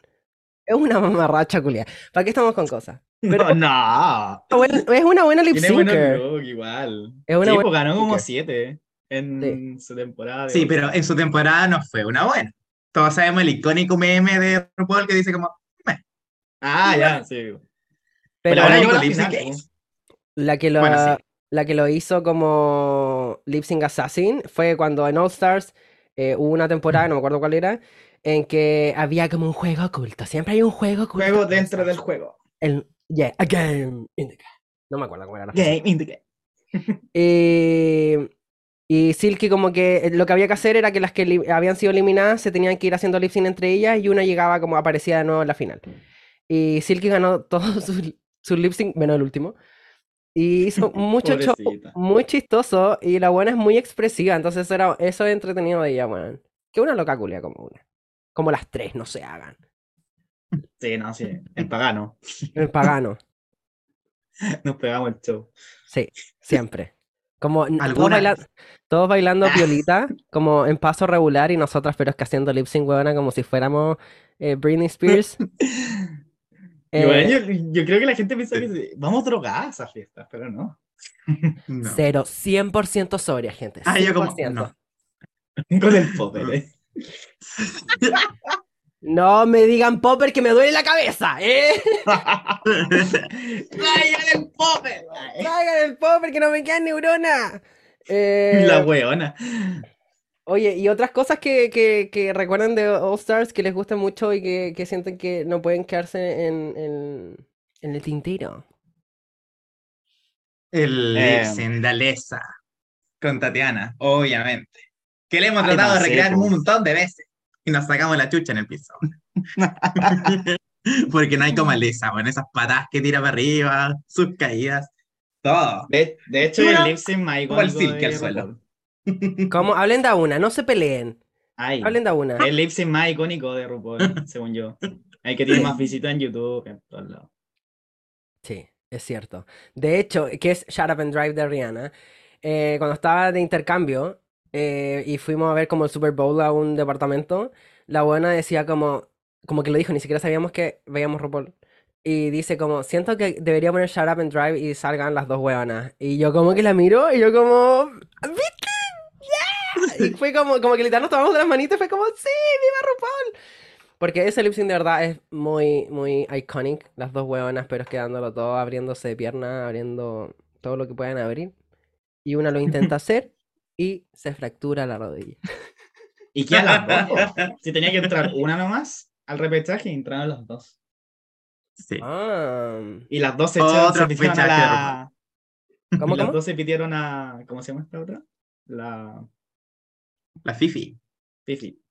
Es una mamarracha culiada. ¿Para qué estamos con cosas? Pero- no. Bueno, Es una buena lip Tiene buenos igual. Es una sí, buena pues ganó como siete en su temporada. de Sí, pero en su temporada no fue una buena. Todos sabemos el icónico meme de RuPaul que dice como... Ah, ya, sí. Pero ahora la que po. es. la que lo, Bueno, sí. la que lo hizo como Lip Sync Assassin fue cuando en All Stars eh, hubo una temporada, no me acuerdo cuál era, en que había como un juego oculto. Siempre hay un juego oculto. Juego dentro del juego. El, yeah, a game in the game. No me acuerdo cómo era la. Game in the game. Y, y Silky como que eh, lo que había que hacer era que las que habían sido eliminadas se tenían que ir haciendo lip sync entre ellas y una llegaba como aparecía de nuevo en la final. Y Silky ganó *laughs* todos sus su lip sync, menos el último. Y hizo *laughs* mucho show, muy chistoso y la buena es muy expresiva, entonces eso, era, eso es entretenido de ella, weón. Que una loca culia como una. Como las tres no se hagan. Sí, no, sí. En pagano. El pagano. *laughs* Nos pegamos el show. Sí, siempre. Como todos, Algunas. baila- todos bailando *laughs* piolita, como en paso regular, y nosotras, pero es que haciendo lip sync, weona, como si fuéramos eh, Britney Spears. *laughs* Y bueno, Eh, yo, yo creo que la gente piensa que sí, vamos drogadas a fiestas, pero no. *laughs* No. Cero, 100% sobria, gente. Ah, yo como- 100%. no. Con el popper, ¿eh? No me digan popper que me duele la cabeza, ¿eh? *laughs* ¡Traigan el popper! Traigan el popper que no me quedan neuronas. Eh, La weona. Oye, y otras cosas que, que, que recuerdan de All Stars que les gusta mucho y que, que sienten que no pueden quedarse en, en, en el tintero. El Eh, Alessa con Tatiana, obviamente. Que le hemos Ay, tratado no de recrear po. un montón de veces. Y nos sacamos la chucha en el piso. *laughs* Porque no hay como Alessa, bueno, esas patadas que tira para arriba, sus caídas, todo. De, de hecho, el lip sync más como el icónico silke al suelo. *laughs* Como, hablen de una, no se peleen. Ay, Hablen de una. el lip sync más icónico de RuPaul, *laughs* según yo. El que tiene más visitas en YouTube que en todos lados. Sí, es cierto. De hecho, que es Shut Up and Drive de Rihanna, eh, cuando estaba de intercambio eh, y fuimos a ver como el Super Bowl a un departamento, la buena decía como, como que lo dijo, ni siquiera sabíamos que veíamos RuPaul. Y dice como, siento que debería poner Shut Up and Drive y salgan las dos huevanas. Y yo como que la miro y yo como, ¿viste? ¡Yeah! Y fue como, como que literal nos tomamos de las manitas y fue como, sí, viva RuPaul. Porque ese lip sync de verdad es muy, muy iconic. Las dos huevonas, pero quedándolo todo, abriéndose de pierna, abriendo todo lo que puedan abrir. Y una lo intenta *laughs* hacer y se fractura la rodilla. *laughs* ¿Y quién las dos? Si tenía que entrar una nomás al repechaje, entraron las dos. Sí. Ah, Y las dos se echaron, se pitieron a la... ¿Cómo, y *laughs* las cómo? dos se pitieron a... ¿Cómo se llama esta otra? La... La Fifi. Fifi.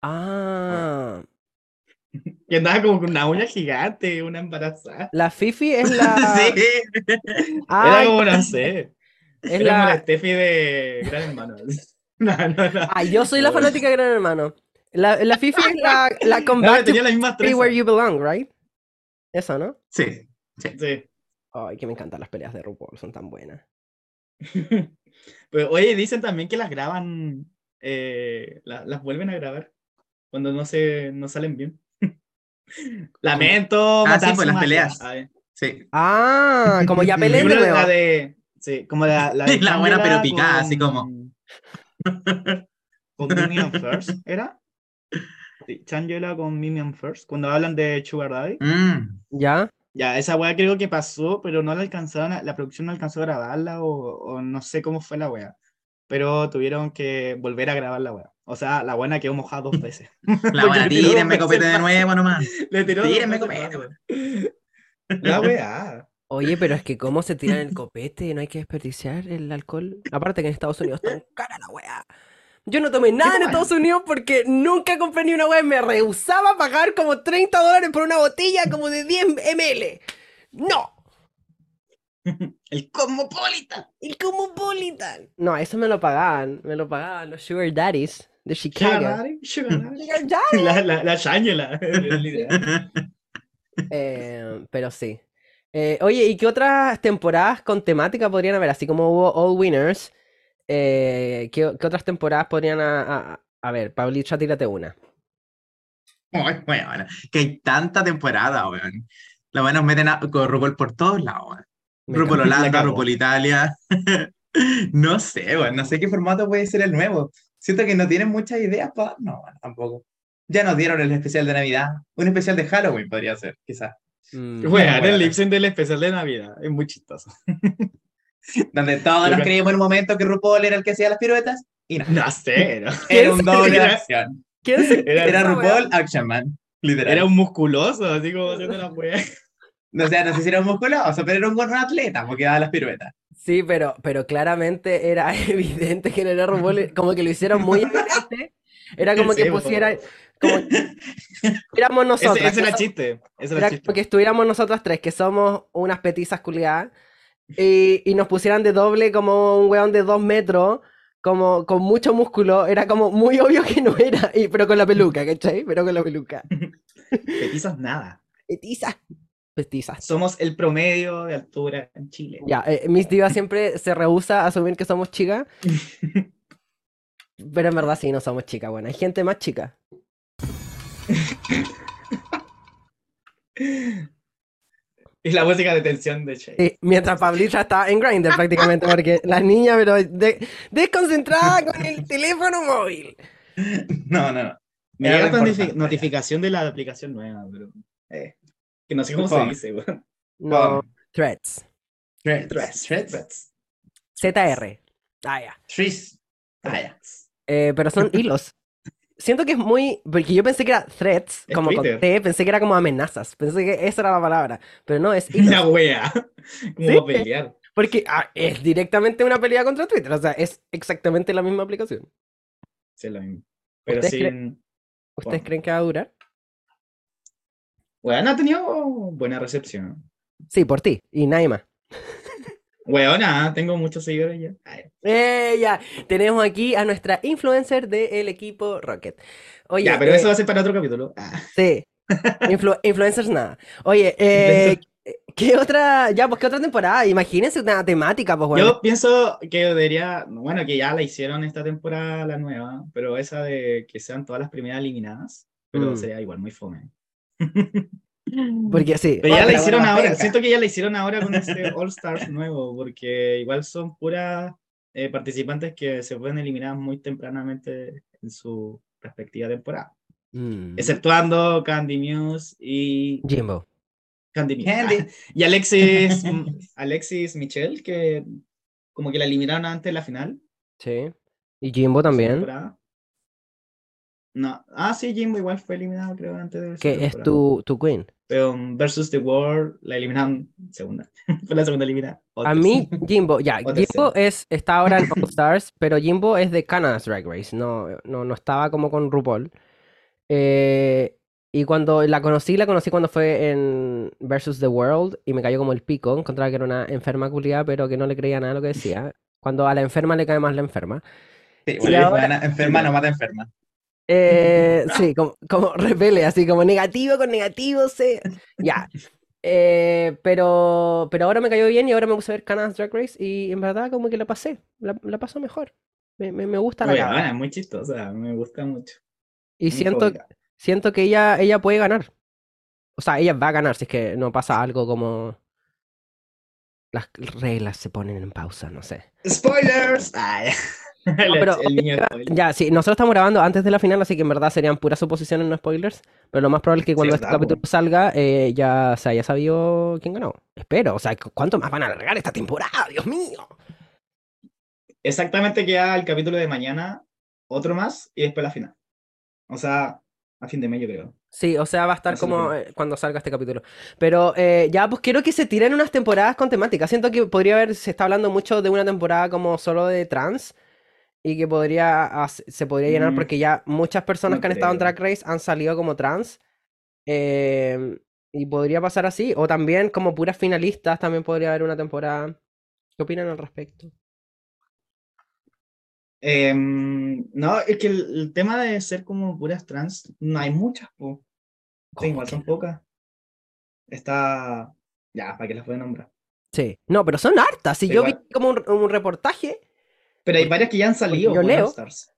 Ah, Que andaba como con una uña gigante, una embarazada. la Fifi es *laughs* la. Sí. Era como, no sé. Es la la. Steffi de Gran Hermano. *laughs* No, no, no. Ah, yo soy la fanática de Gran Hermano. La, la Fifi es la, la Come *laughs* No, tenía las mismas Be. Where You Belong, right? Eso, ¿no? Sí. Sí. Ay, que me encantan las peleas de RuPaul, son tan buenas. *laughs* Pero oye, dicen también que las graban, eh, la- las vuelven a grabar cuando no se no salen bien. Lamento Ah, sí, pues, las peleas. Sí. Ah, como ya Y peleen de nuevo. la de, sí, como la, la *laughs* de La buena pero picada, así como. *laughs* Con Mimian *laughs* First, ¿era? Sí, Changela con Mimian First, cuando hablan de Sugar Daddy. Mm. ¿Ya? Ya, esa weá creo que pasó, pero no la alcanzaron, a- la producción no alcanzó a grabarla o, o no sé cómo fue la weá. Pero tuvieron que volver a grabar la weá. O sea, la buena quedó mojada dos veces. La buena, tírenme copete de nuevo nomás. Le tiró Tírenme copete. La weá. Oye, pero es que cómo se tiran el *laughs* copete, no hay que desperdiciar el alcohol. Aparte que en Estados Unidos está tan cara la weá. Yo no tomé nada en? Estados Unidos porque nunca compré ni una weá. Me rehusaba a pagar como 30 dólares por una botella como de 10 ml. ¡No! *laughs* El Cosmopolitan. El Cosmopolitan. No, eso me lo pagaban. Me lo pagaban los Sugar Daddies de Sugar Chicago. Daddy, Sugar *laughs* Daddy. Sugar Daddy. La, la, la. Eh, pero sí. Eh, oye, ¿y qué otras temporadas con temática podrían haber? Así como hubo All Winners, eh, ¿qué, qué otras temporadas podrían a, a- a ver? Pablito, tírate una. Muy buena. Que hay tanta temporada, weón. La buena nos meten a, con RuPaul por todos lados, weón. RuPaul Holanda. RuPaul Italia. *laughs* No sé, weón. No sé qué formato puede ser el nuevo. Siento que no tienen muchas ideas para. No, weón, tampoco. Ya nos dieron el especial de Navidad. Un especial de Halloween podría ser, quizás. Mm, buena. el lip sync del especial de Navidad. Es muy chistoso. *laughs* Donde todos nos creímos en un momento que RuPaul era el que hacía las piruetas. Y no. No sé, ¿no? *laughs* Era un ¿Quién doble de era? acción. ¿Quién se- Era, Era RuPaul Action Man. Literal. era un musculoso, así como haciendo la wea. O sea, no sé si era un musculoso, pero era un buen atleta porque daba las piruetas. Sí, pero, pero claramente era *laughs* evidente que no era RuPaul, como que lo hicieron muy evidente. Era como que Sí, po. pusieran, como *laughs* éramos nosotros. Ese, ese era el chiste. Ese era chiste. Porque estuviéramos nosotras tres, que somos unas petizas culiadas, y, y nos pusieran de doble como un weón de dos metros, como con mucho músculo, era como muy obvio que no era, y, pero con la peluca, ¿cachai? Pero con la peluca. *laughs* Petizas nada. Petizas. Petizas. Somos el promedio de altura en Chile. Ya, eh, Miss Diva siempre se rehúsa a asumir que somos chicas, *laughs* pero en verdad sí, no somos chicas, bueno, hay gente más chica. *laughs* Y la música de tensión de Che. Sí, mientras Pablita está en Grindr prácticamente, porque la niña, pero de- desconcentrada con el teléfono móvil. No, no, no. Me Era llega lo esta notifi- importante. notificación de la aplicación nueva, pero. eh, que no sé cómo se dice, weón. No, threads. Threads. Threads, Threads. threads. ZR. Ah, ya. Ah, ya. Eh, pero son *laughs* hilos. Siento que es muy. Porque yo pensé que era threats, Es como con Twitter. T, pensé que era como amenazas. Pensé que esa era la palabra. Pero no, es *laughs* hilos. Una wea. *laughs* Como Sí. pelear. Porque ah, es directamente una pelea contra Twitter. O sea, es exactamente la misma aplicación. Sí, es lo mismo. Pero ¿Ustedes sin. ¿Ustedes Bueno. creen que va a durar? Weón, ha tenido buena recepción. Sí, por ti. Y Naima. Weona, tengo muchos seguidores ya. Eh, ya. Tenemos aquí a nuestra influencer del equipo Rocket. Oye, ya, pero eh, eso va a ser para otro capítulo. Ah, Sí. Influ- *laughs* influencers nada. Oye, eh, ¿qué otra? Ya, pues qué otra temporada. Imagínense una temática, pues bueno. Yo pienso que debería, bueno, que ya la hicieron esta temporada, la nueva, pero esa de que sean todas las primeras eliminadas, pero Mm. sería igual muy fome. *laughs* Porque sí. Pero ya la hicieron ahora, siento que ya la hicieron ahora con este All Stars nuevo, porque igual son puras eh, participantes que se pueden eliminar muy tempranamente en su respectiva temporada, Mm. exceptuando Candy Muse y Jimbo. Candy Muse. Candy. *laughs* y Alexis, Alexis Michelle, que como que la eliminaron antes de la final. Sí. Y Jimbo también. temporada. No, ah, sí, Jimbo igual fue eliminado, creo, antes de. Que es tu, tu queen. Um, Versus the World la eliminaron segunda. *laughs* fue la segunda eliminada. A mí, Jimbo, ya, Jimbo es, está ahora en *laughs* All Stars, pero Jimbo es de Canada's Drag Race, no, no, no estaba como con RuPaul. Eh, y cuando la conocí, la conocí cuando fue en Versus the World y me cayó como el pico, encontraba que era una enferma culiada, pero que no le creía nada a lo que decía. Cuando a la enferma le cae más la enferma. Sí, bueno, ahora- enferma no mata enferma. Eh, sí, como, como repele, así como negativo con negativo, sí. Ya. Eh, pero, pero ahora me cayó bien y ahora me puse a ver Canada's Drag Race y en verdad como que la pasé, la, la paso mejor. Me, me, me gusta la buena, es muy chistosa, me gusta mucho. Y siento, siento que ella, ella puede ganar. O sea, ella va a ganar si es que no pasa algo como las reglas se ponen en pausa, no sé. ¡Spoilers! Ay. No, pero el niño spoiler. Ya, sí, nosotros estamos grabando antes de la final, así que en verdad serían puras suposiciones, no spoilers. Pero lo más probable es que cuando este verdad, po. capítulo salga, eh, ya se haya sabido quién ganó. Espero, o sea, ¿cu- ¿cuánto más van a alargar esta temporada? ¡Dios mío! Exactamente queda el capítulo de mañana, otro más y después la final. O sea, a fin de mes, yo creo. Sí, o sea, va a estar como eh, cuando salga este capítulo. Pero eh, ya, pues quiero que se tiren unas temporadas con temática. Siento que podría haber, se está hablando mucho de una temporada como solo de trans. Y que podría, se podría llenar Mm, porque ya muchas personas no que han estado en. Drag Race han salido como trans. em, y podría pasar así. O también como puras finalistas, también podría haber una temporada. ¿Qué opinan al respecto? Em, no, es que el, el tema de ser como puras trans, no hay muchas, po. Sí, ¿Cómo igual que son pocas. Está. Ya, ¿para qué las puedo nombrar? Sí. No, pero son hartas. Si Pero yo vi como un, un reportaje. Pero hay varias que ya han salido yo por leo. Stars.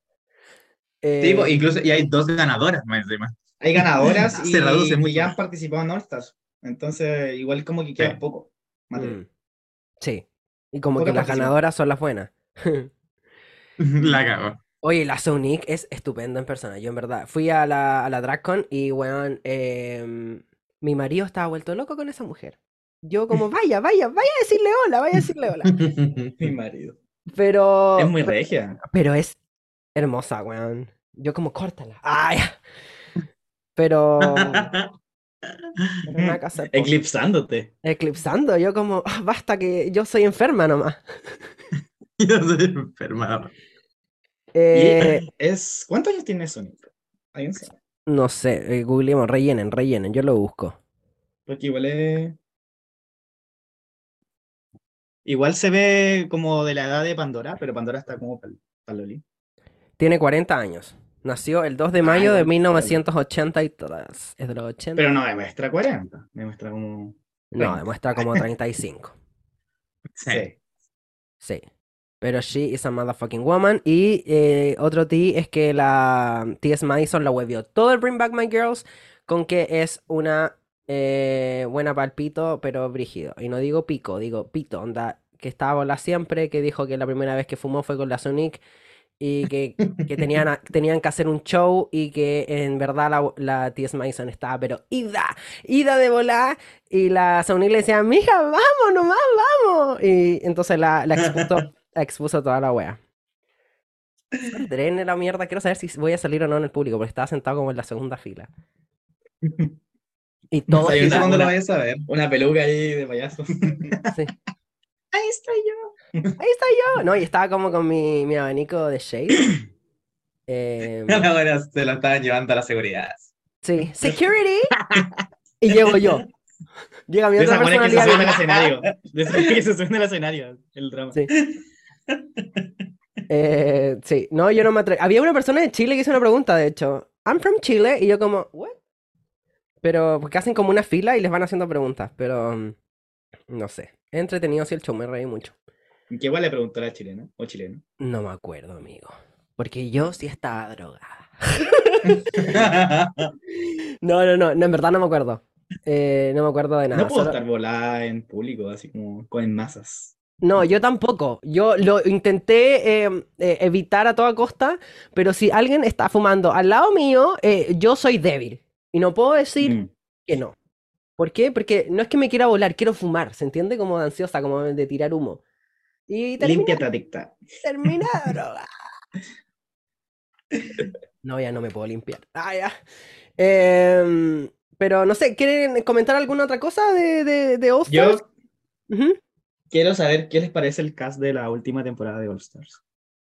Sí, eh, po, incluso, y hay dos ganadoras más encima. Hay ganadoras *laughs* y Se mucho ya han participado en All Stars. Entonces, igual como que queda Sí. poco. Mm. Sí. Y como Poca que las ganadoras son las buenas. *laughs* La cago. Oye, la Sonic es estupenda en persona. Yo en verdad fui a la, a la DragCon y, weón, em, mi marido estaba vuelto loco con esa mujer. Yo como, *laughs* vaya, vaya, vaya a decirle hola, vaya a decirle hola. Mi marido. Pero, Es muy regia. pero es hermosa, weón. Yo como, córtala. Ya. Pero, Eclipsándote. Eclipsando, yo como, ah, basta que yo soy enferma nomás. *laughs* yo soy enferma. Eh, es, ¿Cuántos años tiene Sonic? No sé, eh, googleemos, rellenen, rellenen, yo lo busco. Porque igual es... Igual se ve como de la edad de Pandora, pero Pandora está como Loli. Tiene 40 años. Nació el 2 de mayo de 1983. Es de los 80. Pero no demuestra 40. Demuestra como. No, demuestra como *laughs* 35. sí. Sí. Pero she is a motherfucking woman. Y eh, otro T es que la T.S. Madison la huevió todo el Bring Back My Girls con que es una eh, buena palpito, pero brígido. Y no digo pico, digo pito, onda, que estaba la siempre, que dijo que la primera vez que fumó fue con la Sonic y que, tenían, *laughs* tenían que hacer un show y que en verdad la, la T.S. Mason estaba, pero ida, ida de volar. Y la Sonic le decía, mija, vamos, nomás, vamos. Y entonces la, la expuso, *laughs* expuso toda la wea. Drene la mierda, quiero saber si voy a salir o no en el público, porque estaba sentado como en la segunda fila. *laughs* Y todo. No lo vayas a ver. Una peluca ahí de payaso. Sí. *laughs* Ahí estoy yo. Ahí estoy yo. No, y estaba como con mi, mi abanico de shade. eh, Ahora se lo estaban llevando a la seguridad. Sí. Security. y *laughs* llego yo. Llega mi otra personalidad. Que se suena el escenario. *laughs* que se suena el escenario. El drama. Sí. Eh, sí. No, yo no me atrevo. Había una persona de Chile que hizo una pregunta, de hecho. I'm from Chile. Y yo como, ¿what? Pero porque hacen como una fila y les van haciendo preguntas, pero mm, no sé. He entretenido si el show, me reí mucho. ¿Qué igual le preguntó a la chilena o chileno? No me acuerdo, amigo. Porque yo sí estaba drogada. *laughs* no, no, no, en verdad no me acuerdo. Eh, no me acuerdo de nada. No puedo estar volada en público, así como con masas. No, yo tampoco. Yo lo intenté em, eh, evitar a toda costa, pero si alguien está fumando al lado mío, eh, yo soy débil. Y no puedo decir mm. que no. ¿Por qué? Porque no es que me quiera volar, quiero fumar, ¿se entiende? Como ansiosa, como de tirar humo. Y termina, Limpia adicta. Termina *laughs* droga. no, ya no me puedo limpiar. Ah, ya. Em, pero no sé, ¿quieren comentar alguna otra cosa de, de, de All Stars? Yo quiero saber qué les parece el cast de la última temporada de All Stars.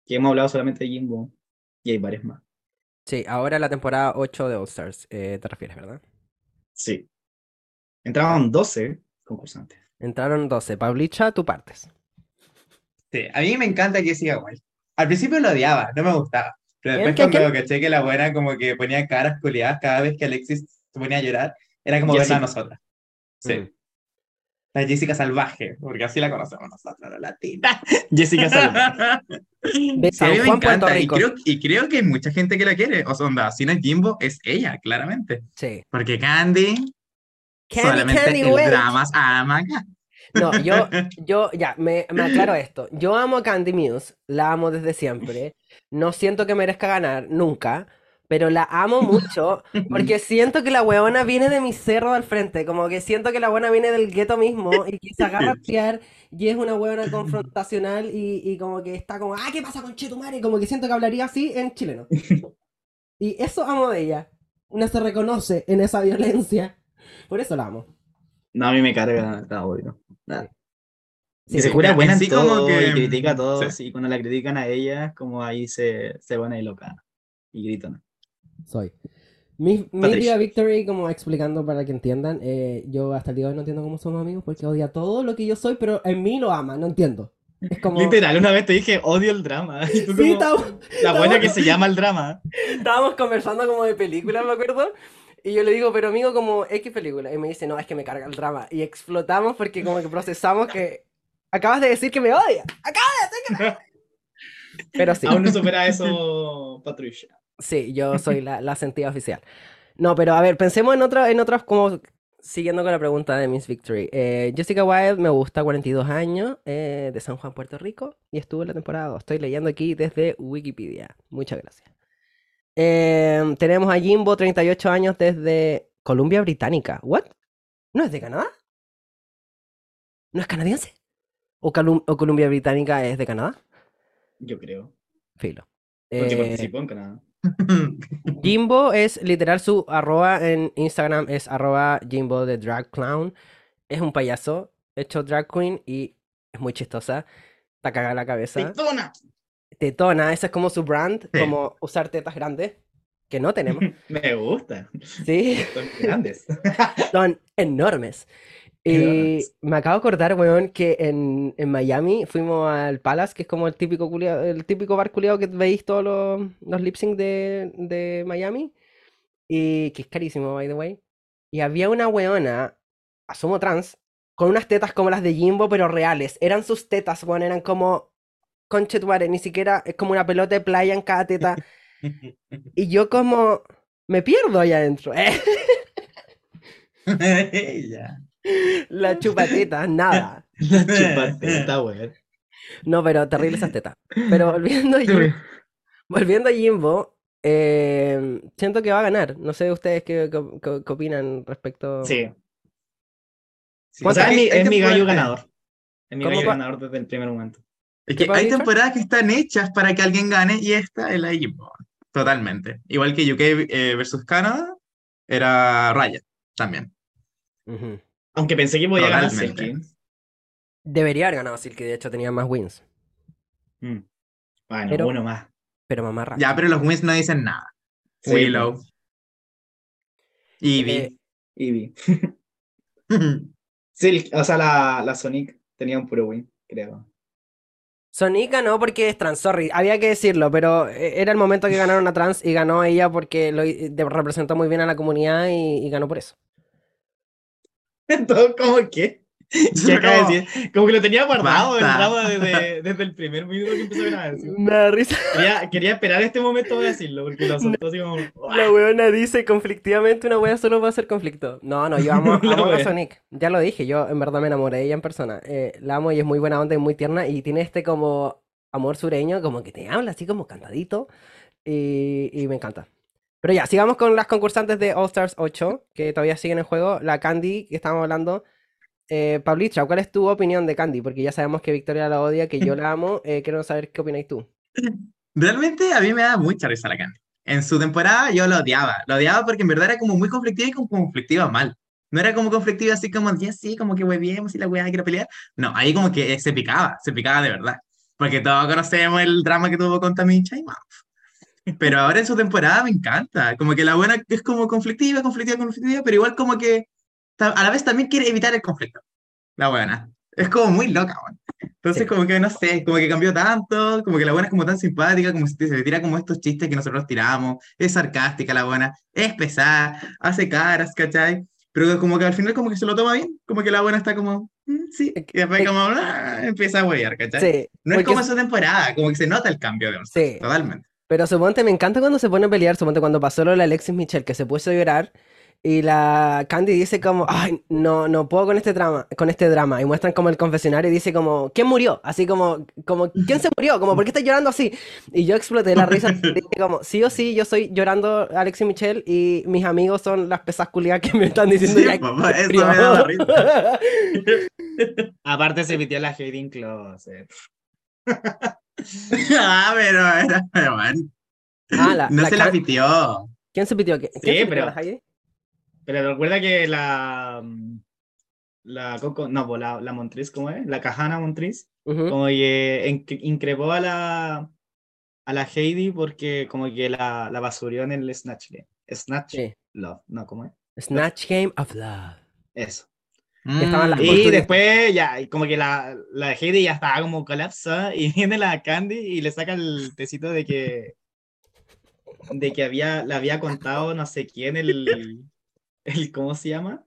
Que hemos hablado solamente de Jimbo y hay varios más. Sí, ahora la temporada 8 de All Stars, eh, te refieres, ¿verdad? Sí. Entraron 12 concursantes. Entraron 12. Pablicha, tú partes. Sí, a mí me encanta que siga igual. Al principio lo odiaba, no me gustaba. Pero después cuando caché que la buena como que ponía caras culiadas cada vez que Alexis se ponía a llorar, era como verla a nosotras. Sí. Mm. La Jessica Salvaje, porque así la conocemos nosotros, la latina. *laughs* Jessica Salvaje. De sí, me encanta. Y creo, y creo, que hay mucha gente que la quiere. O sea, onda, si no es Jimbo, es ella, claramente. Sí. Porque Candy, Candy solamente Candy, el dramas ama No, yo, *laughs* yo, ya, me, me aclaro esto. Yo amo a Candy Muse, la amo desde siempre. No siento que merezca ganar, nunca pero la amo mucho *laughs* porque siento que la huevona viene de mi cerro al frente, como que siento que la buena viene del gueto mismo y que se agarra a *laughs* piar y es una huevona confrontacional y, y, como que está como, ah, ¿qué pasa con Chetumare? Como que siento que hablaría así en chileno. *laughs* Y eso amo de ella. Una se reconoce en esa violencia. Por eso la amo. No, a mí me carga, está odio. Nada. Sí, se jura buena en todo que... y critica a todos, y cuando la critican a ella, como ahí se, se pone loca y gritan soy. Mi, mi Victory, como explicando para que entiendan, eh, yo hasta el día de hoy no entiendo cómo somos amigos porque odia todo lo que yo soy, pero en mí lo ama, no entiendo. Es como... Literal, una vez te dije odio el drama. *laughs* sí, la buena que se llama el drama. Estábamos conversando como de película, me acuerdo. Y yo le digo, pero amigo, como X película. Y me dice, no, es que me carga el drama. Y explotamos porque como que procesamos que acabas de decir que me odia. Acabas de decir que me odia. *laughs* Pero sí. Aún no supera eso, Patricia. Sí, yo soy *laughs* la, la sentida oficial. No, pero a ver, pensemos en otras, en otras como siguiendo con la pregunta de Miss Victory. Eh, Jessica Wilde me gusta, 42 años, eh, de San Juan, Puerto Rico, y estuvo en la temporada 2. Estoy leyendo aquí desde Wikipedia. Muchas gracias. Eh, tenemos a Jimbo, 38 años, desde Columbia Británica. ¿What? ¿No es de Canadá? ¿No es canadiense? ¿O, ¿O Columbia Británica es de Canadá? Yo creo. Filo. Porque participó en Canadá. *laughs* Jimbo es literal su arroba en Instagram es arroba Jimbo de Drag Clown. Es un payaso hecho drag queen y es muy chistosa. Está cagada la cabeza. ¡Tetona! Tetona, esa es como su brand, como usar tetas grandes, que no tenemos. *laughs* Me gusta. Sí. Son grandes. *laughs* Son enormes. Y me acabo de acordar, weón, que en, en, Miami fuimos al Palace, que es como el típico el típico bar culiado que veis todos los, los lip sync de, de Miami. Y que es carísimo, by the way. Y había una weona, asumo trans, con unas tetas como las de Jimbo, pero reales. Eran sus tetas, weón, eran como conchetuare, ni siquiera es como una pelota de playa en cada teta. *laughs* y yo como me pierdo allá adentro. *laughs* *laughs* ya. La *laughs* chupateta, nada. La chupateta, güey. No, pero terrible esas tetas. Pero volviendo a Jimbo, volviendo a Jimbo eh, siento que va a ganar. No sé ustedes qué, qué, opinan respecto. Sí. o sea, es, mi, es mi, gallo ganador. Es mi gallo ganador desde el primer momento. Es que hay temporadas que están hechas para que alguien gane y esta es la de Jimbo. Totalmente. Igual que UK eh, versus Canadá, era Raya también. Aunque pensé que podía ganar Silky. Debería haber ganado Silky, de hecho tenía más wins. Mm. Bueno, uno más. Pero mamá rara. Ya, pero los wins no dicen nada. Sí, Willow. Eevee. Eevee. *laughs* Silk, o sea, la, la Sonic tenía un puro win, creo. Sonic ganó porque es trans, sorry, había que decirlo, pero eh, era el momento que ganaron a trans y ganó ella porque lo representó muy bien a la comunidad y ganó por eso. *laughs* Todo como que. *laughs* acaba de decir? Como que lo tenía guardado el drama desde, desde, el primer minuto que empezó a grabar. *laughs* Me da risa. Quería, quería, esperar este momento para decirlo, porque lo soltó así como. La weona dice conflictivamente: una wea solo va a ser conflicto. No, no, yo amo, amo a Sonic. Ya lo dije, yo en verdad me enamoré de ella en persona. Eh, la amo y es muy buena onda y muy tierna. Y tiene este como amor sureño, como que te habla así como cantadito. Y, y me encanta. Pero ya, sigamos con las concursantes de All Stars 8, que todavía siguen en juego. La Candy, que estábamos hablando. Eh, ¿cuál es tu opinión de Candy? Porque ya sabemos que Victoria la odia, que yo la amo. Eh, quiero saber qué opináis tú. *clears throat* Realmente a mí me da mucha risa la Candy. En su temporada yo lo odiaba. Lo odiaba porque en verdad era como muy conflictiva y como conflictiva mal. No era como conflictiva así como, ya sí, como que bien, y la weá quiere pelear. No, ahí como que se picaba, se picaba de verdad. Porque todos conocemos el drama que tuvo con Tamincha y más. Pero ahora en su temporada me encanta. Como que la buena es como conflictiva, conflictiva, conflictiva, pero igual como que a la vez también quiere evitar el conflicto. La buena. Es como muy loca, Entonces, como que no sé, como que cambió tanto, como que la buena es como tan simpática, como si se tira como estos chistes que nosotros tiramos, es sarcástica la buena, es pesada, hace caras, ¿cachai? Pero como que al final como que se lo toma bien, como que la buena está como, mm, sí, y después como, ah, empieza a huear, ¿cachai? no es como esa temporada, como que se nota el cambio de sí. totalmente. Pero suponte, me encanta cuando se pone a pelear, suponte cuando pasó lo de Alexis Michel, que se puso a llorar, y la Candy dice como, ay, no, no puedo con este drama, con este drama. Y muestran como el confesionario y dice como, ¿quién murió? Así como, como, ¿quién se murió? Como, ¿por qué estás llorando así? Y yo exploté la risa. *laughs* Y dije como, sí o sí, yo estoy llorando Alexis Michel y mis amigos son las pesas que me están diciendo ya papá, eso me da risa. *laughs* Aparte se metió la Hayden Closet. *laughs* *laughs* ah, pero era bueno. Ah, no se la pitió. ¿Quién se pitió? ¿Quién sí, se pero, pero recuerda que la la Coco, no, pues, la, la Montriz, ¿cómo es? La Cajana Montriz, como que increpó a la a la Heidi porque como que la, la basurió en el Snatch Game. Snatch Love, ¿no? ¿Cómo es? Snatch Game of Love. Eso. Mm. y después ya, como que la, la Heidi ya estaba como colapsada y *laughs* viene la Candy y le saca el tecito de que de que había, le había contado no sé quién el, el ¿cómo se llama?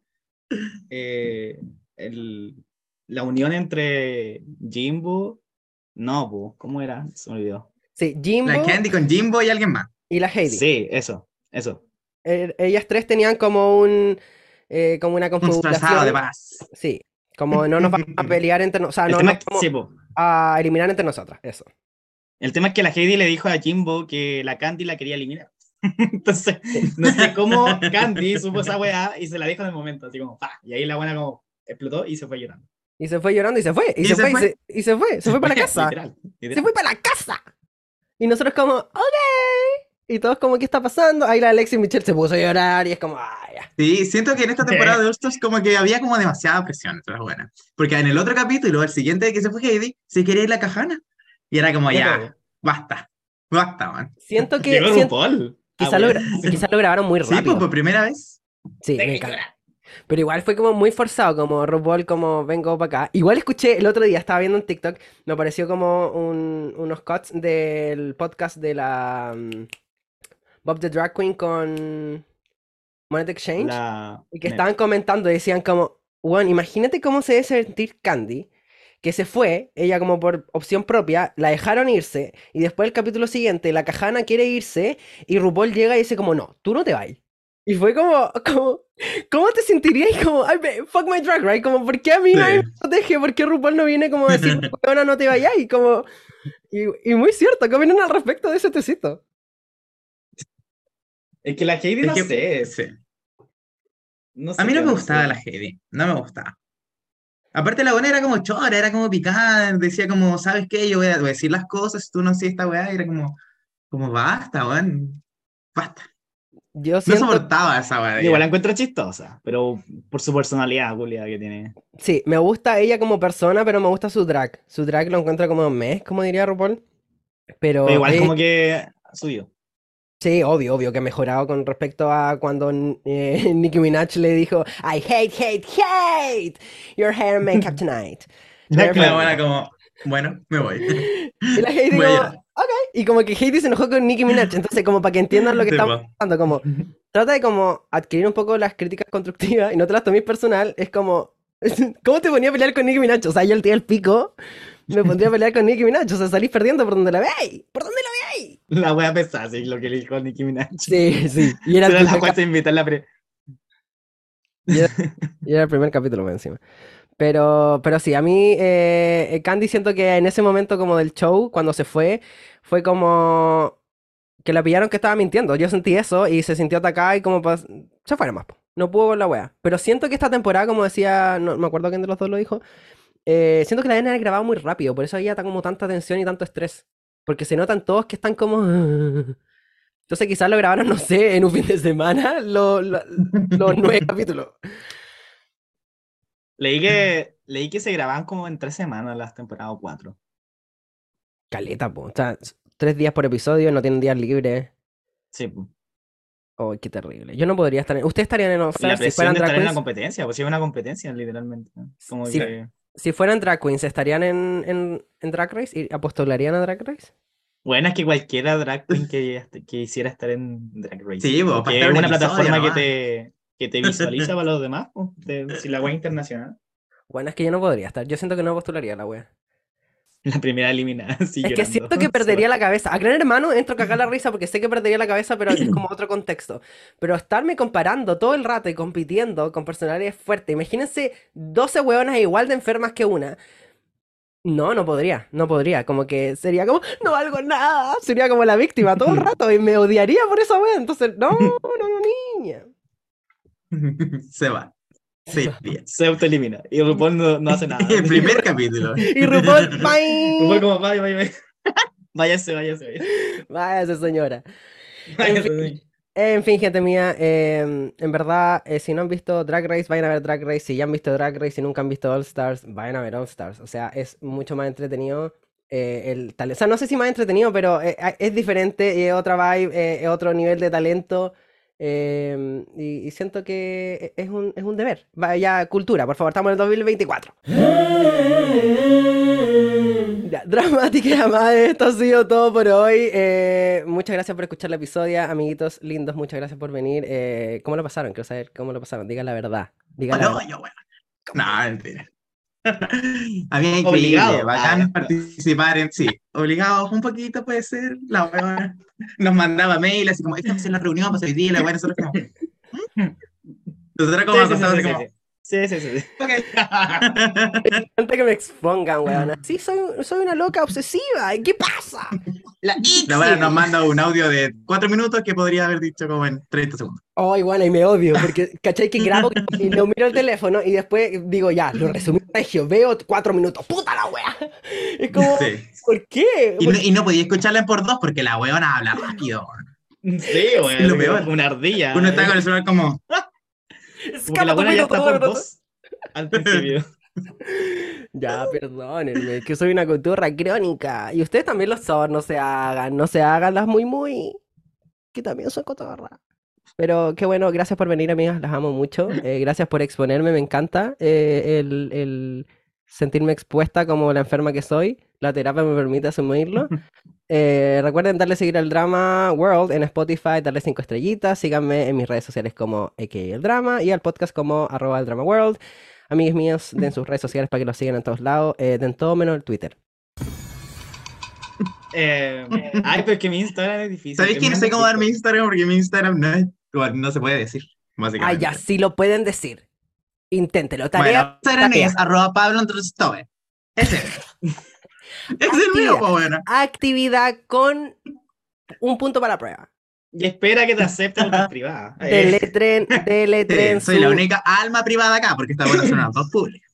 Eh, el, la unión entre Jimbo, no, ¿cómo era? Se me olvidó. Sí, Jimbo. La Candy con Jimbo y alguien más. Y la Heidi. Sí, eso, eso. Er, ellas tres tenían como un eh, como una configuración. de paz. Sí, como no nos vamos a *laughs* pelear entre nosotros, o sea, no nos vamos a eliminar entre nosotras, eso. El tema es que la Heidi le dijo a Jimbo que la Candy la quería eliminar. *laughs* Entonces, no sé cómo *laughs* Candy supo esa weá y se la dijo en el momento, así como, ¡pah! Y ahí la buena como explotó y se fue llorando. Y se fue llorando y se fue. Y, se, fue, Y, se, fue. Se fue para la casa. Se fue para la casa. Y nosotros como, ok. Y todos como, ¿qué está pasando? Ahí la Alexis Michelle se puso a llorar y es como, ah, ya. Sí, siento que en esta temporada de All Stars como que había como demasiada presión, eso es buena. Porque en el otro capítulo, el siguiente que se fue Heidi, se quería ir la cajana. Y era como, ya, basta, basta, man. Siento que... Llegó siento- RuPaul. quizá, Ah, lo, bueno. quizá lo grabaron muy Sí, rápido. pues por primera vez. Sí, me encanta. Pero igual fue como muy forzado, como RuPaul, como vengo para acá. Igual escuché el otro día, estaba viendo en TikTok, me apareció como un- unos cuts del podcast de la mm, Bob the Drag Queen con Monet Exchange. La... Y que estaban comentando y decían como, bueno, imagínate cómo se debe sentir Candy, que se fue, ella como por opción propia, la dejaron irse, y después el capítulo siguiente, la cajana quiere irse, y RuPaul llega y dice como, no, tú no te vas. Y fue como, *laughs* como, ¿cómo te sentirías? Como, ay, ve, fuck my drag, right? Como, ¿por qué a mí Sí. nadie me protege? ¿Por qué RuPaul no viene como a decir, *laughs* no te vayas? Y como, y, y muy cierto, ¿qué opinan al respecto de ese tecito? Es que la Heidi Es no que- sé. sí. no sé A mí no me gustaba la Heidi, no me gustaba. Aparte la buena era como chora, era como picada, decía como, ¿sabes qué? Yo voy a, decir las cosas, tú no sé esta weá, y era como, como basta, weón, basta. Yo No siento, soportaba esa weá. Igual la encuentro chistosa, pero por su personalidad, Julia, que tiene. Sí, me gusta ella como persona, pero me gusta su drag. Su drag lo encuentro como mes, como diría RuPaul. Pero, Pero igual eh, como que suyo. Sí, obvio, obvio que ha mejorado con respecto a cuando eh, *laughs* Nicki Minaj le dijo I hate, hate, hate your hair and makeup *laughs* tonight. La buena como, bueno, me voy. *laughs* Y la Heidi como, ok. Y como que Heidi se enojó con Nicki Minaj. Entonces, como para que entiendan lo que Sí, estamos pasando, como trata de como adquirir un poco las críticas constructivas y no te las tomes personal. Es como, ¿cómo te ponía a pelear con Nicki Minaj? O sea, yo el día del pico me pondría a pelear con Nicki Minaj. O sea, salís perdiendo por donde la veáis. ¿Por dónde la veáis? *laughs* La wea pesada, sí, lo que le dijo Nicki Minaj. Sí, sí. Y era, Pero la cual se invita en la pre. y era el primer capítulo más encima. Pero, pero sí, a mí eh, eh, Candy siento que en ese momento como del show, cuando se fue, fue como que la pillaron que estaba mintiendo. Yo sentí eso y se sintió atacada y como pues, se fue más. No pudo con la wea. Pero siento que esta temporada, como decía, no me acuerdo quién de los dos lo dijo, eh, siento que la haber grabado muy rápido. Por eso había como tanta tensión y tanto estrés. Porque se notan todos que están como... *laughs* Entonces quizás lo grabaron, no sé, en un fin de semana, *laughs* lo- lo- los *laughs* nueve capítulos. Leí que, leí que se grababan como en tres semanas las temporadas o cuatro. Caleta, po. O sea, tres días por episodio, no tienen días libres. Sí, pues. Oh, qué terrible. Yo no podría estar en... ¿Ustedes estarían en All la si presión fueran de estar en la competencia, pues sí, es una competencia, literalmente. Como Sí. que. Si fueran drag queens, ¿estarían en, en, en Drag Race? ¿Y apostolarían a Drag Race? Bueno, es que cualquiera drag queen que, que quisiera estar en Drag Race. Sí, pues, para porque es una episodio plataforma que te, que te visualiza para los demás, pues, de- si la web internacional. Bueno, es que yo no podría estar. Yo siento que no postularía a la wea. La primera eliminada, *laughs* Es que llorando. siento *laughs* que perdería la cabeza. A Gran Hermano entro a cagar la risa porque sé que perdería la cabeza, pero es como *clears throat* otro contexto. Pero estarme comparando todo el rato y compitiendo con personalidades fuertes. Imagínense 12 hueonas igual de enfermas que una. No, no podría, no podría. Como que sería como, no valgo nada. Sería como la víctima todo el *laughs* rato y me odiaría por esa wea. Entonces, no, no, no, niña. Se va. Sí, *laughs* bien. Se autoelimina. Y RuPaul no, no hace nada. *laughs* El primer capítulo. Y RuPaul, RuPaul bye. como, vaya, vaya, vaya. Váyase, váyase, váyase. Váyase, señora. Váyase, fin. váyase. En fin, gente mía, eh, en verdad, eh, si no han visto Drag Race, vayan a ver Drag Race. Si ya han visto Drag Race y nunca han visto All Stars, vayan a ver All Stars. O sea, es mucho más entretenido. eh, el tal- O sea, no sé si más entretenido, pero eh, es diferente, y es otra vibe, eh, es otro nivel de talento. Eh, y, y siento que es un, es un deber. Vaya cultura, por favor, estamos en el 2024. *gasps* Ya, dramática madre, esto ha sido todo por hoy. Eh, muchas gracias por escuchar el episodio, amiguitos lindos, muchas gracias por venir. Eh, ¿cómo lo pasaron? Quiero saber cómo lo pasaron. Digan la verdad. Digan la No, verdad. yo, bueno. No, mentira. *laughs* Había increíble, Obligado. bacán Ah, participar en sí. Obligados un poquito puede ser. La weona nos mandaba mail así como, esta a ser la reunión para hoy día, la weona nosotros como. *laughs* "¿Mm?". Nosotros como Sí, sí, acostados sí, como, sí. Sí, sí, sí. sí. "Ok". *laughs* Antes que me expongan, weón. Sí, soy, soy una loca obsesiva. ¿y ¿Qué pasa? La *laughs* La weona nos manda un audio de cuatro minutos que podría haber dicho como en 30 segundos. Ay, bueno, y me odio, porque, ¿cachai? Que grabo y no miro el teléfono y después digo, ya, lo resumí regio, veo cuatro minutos, puta la wea. *laughs* Es como, Sí. ¿por qué? Y, ¿Por no, y no podía escucharla en por dos porque la weona habla rápido. Sí, lo peor. Una ardilla. Uno está con el celular como. Como que la buena ya está por voz al *laughs* principio. Ya, perdónenme, que soy una cotorra crónica. Y ustedes también lo son, no se hagan, no se hagan las muy muy. Que también son cotorra. Pero qué bueno, gracias por venir, amigas, las amo mucho. Eh, gracias por exponerme, me encanta eh, el, el sentirme expuesta como la enferma que soy. La terapia me permite asumirlo. *laughs* Eh, recuerden darle seguir al Drama World en Spotify, darle cinco estrellitas. Síganme en mis redes sociales como AK el Drama y al podcast como arroba el Drama World. Amigos míos, den *laughs* sus redes sociales para que los sigan en todos lados. Eh, den todo menos el Twitter. Eh, ay, pero es que mi Instagram es difícil. ¿Sabéis que no sé cómo dar mi. Instagram? Porque mi Instagram no, es, no se puede decir, Ah, básicamente. ya, sí lo pueden decir. Inténtelo. Tarea. Bueno, arroba Pablo Andrés Tobe. Ese *laughs* es. el mío, pues bueno. Actividad con un punto para la prueba. Y espera que te acepten en *laughs* privada. Eh, Deletren, deletren *laughs* Sí, soy la única alma privada acá, porque está bueno son las dos públicas.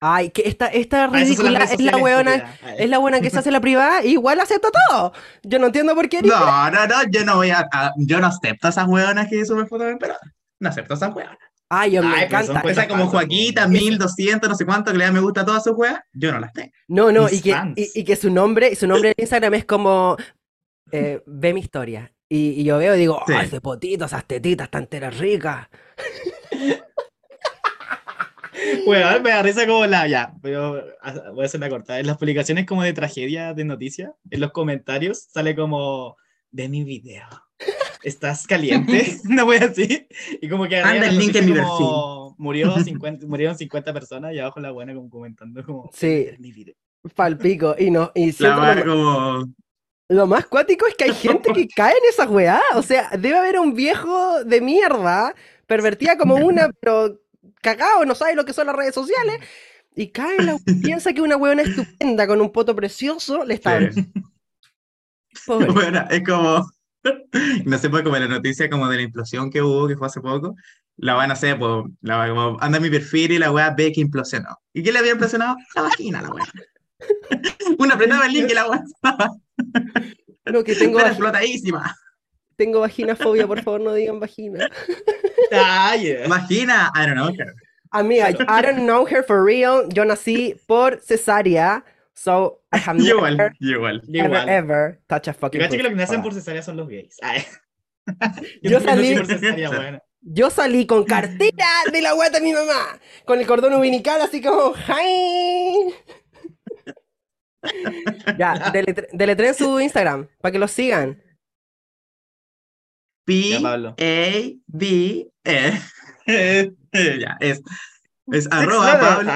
Ay, que esta, esta ah, las ridícula es la. Ay. es la buena que se hace la privada, igual acepta todo. Yo no entiendo por qué. No, no, no, yo no voy a, a- yo no acepto a esas hueonas que suben fotos en. No acepto a esas hueonas. Ay, yo me Ay, encanta. pues- Esa como Joaquita, 1200, no sé cuánto, que le da me gusta a todas sus hueas, yo no las tengo. No, no, Mis y que, y, y que su nombre, su nombre en Instagram es como eh, ve mi historia. Y, y yo veo y digo, Sí. ¡ay, ese potito, esas tetitas están enteras ricas! Weón, me da risa como la. Ya, pero ah, voy a hacer una cortada. En las publicaciones como de tragedia de noticias, en los comentarios sale como. Ve mi video. ¿Estás caliente? Una wea así. Y como que la el link en mi como, Murió *laughs* 50, murieron 50 personas y abajo la buena como comentando como. Sí. "Ve mi video". Palpico. Y no, y La como. lo más cuático es que hay gente que *laughs* cae en esas weá. O sea, debe haber un viejo de mierda, pervertida como una, pero cagado, no sabe lo que son las redes sociales. Y cae en la *laughs* piensa que una weona estupenda con un poto precioso le está Sí. Pobre. Bueno, es como. *laughs* No sé, pues como la noticia como de la implosión que hubo, que fue hace poco. La van a hacer, pues, la como, anda mi perfil y la weá ve que implosionó. ¿Y qué le había implosionado? La vagina, la weá. *laughs* Una apretaba el link y la weá estaba *laughs* No, que tengo, era explotadísima. tengo vaginafobia, por favor, no digan vagina. Ah, yeah. Vagina, I don't know. Amiga, I don't know her for real. Yo nací por cesárea, so I have *laughs* Yo never, igual, yo igual. Yo ever, igual. ever touched a Yo fucking cacho que lo que nacen por cesárea son los gays. *laughs* Ay. Yo también nací salí- por cesárea, bueno. Yo salí con cartera de la guata de mi mamá, con el cordón umbilical así como, ¡Hi! Ya, deletre- deletren su Instagram para que lo sigan. P. A B E. *laughs* Ya, es. Es arroba Pablo.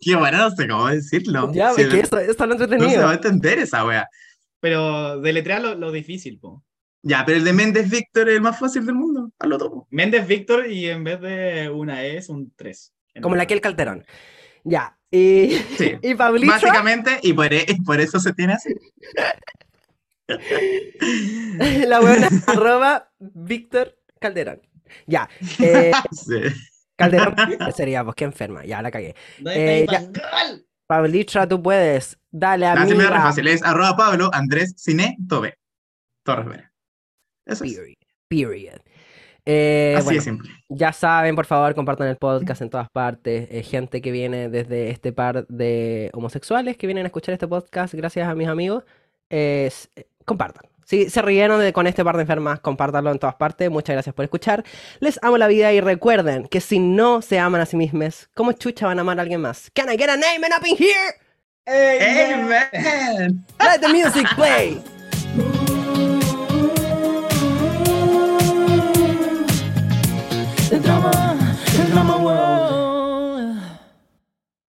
Qué bueno, no sé cómo decirlo. Ya, Sí, ve que eso, eso es lo no se va a entretenido. entender esa wea. Pero deletrear lo, lo difícil, po. Ya, pero el de Méndez Víctor es el más fácil del mundo. Hazlo todo. Méndez Víctor y en vez de una E es un 3. Como la que el Calderón. Ya, y, Sí. *laughs* y Pablito, Básicamente, y por, e- y por eso se tiene así. *laughs* la buena *laughs* arroba Víctor Calderón. Ya, eh, Sí. Calderón sería, pues qué enferma, ya la cagué. *laughs* ¿Dónde Eh? Pablitra, tú puedes. Dale, da re amiga. fácil. Es arroba Pablo Andrés Cine Tobe. Torres Vera. Eso es. Period. Period. Eh, Así bueno, de simple. ya saben, por favor, compartan el podcast en todas partes. Eh, gente que viene desde este par de homosexuales que vienen a escuchar este podcast, gracias a mis amigos, eh, compartan. Si se rieron con este par de enfermas, compártanlo en todas partes. Muchas gracias por escuchar. Les amo la vida y recuerden que si no se aman a sí mismos, ¿cómo chucha van a amar a alguien más? Can I get an amen up in here? Amen. Let the music play. the drama, the drama world.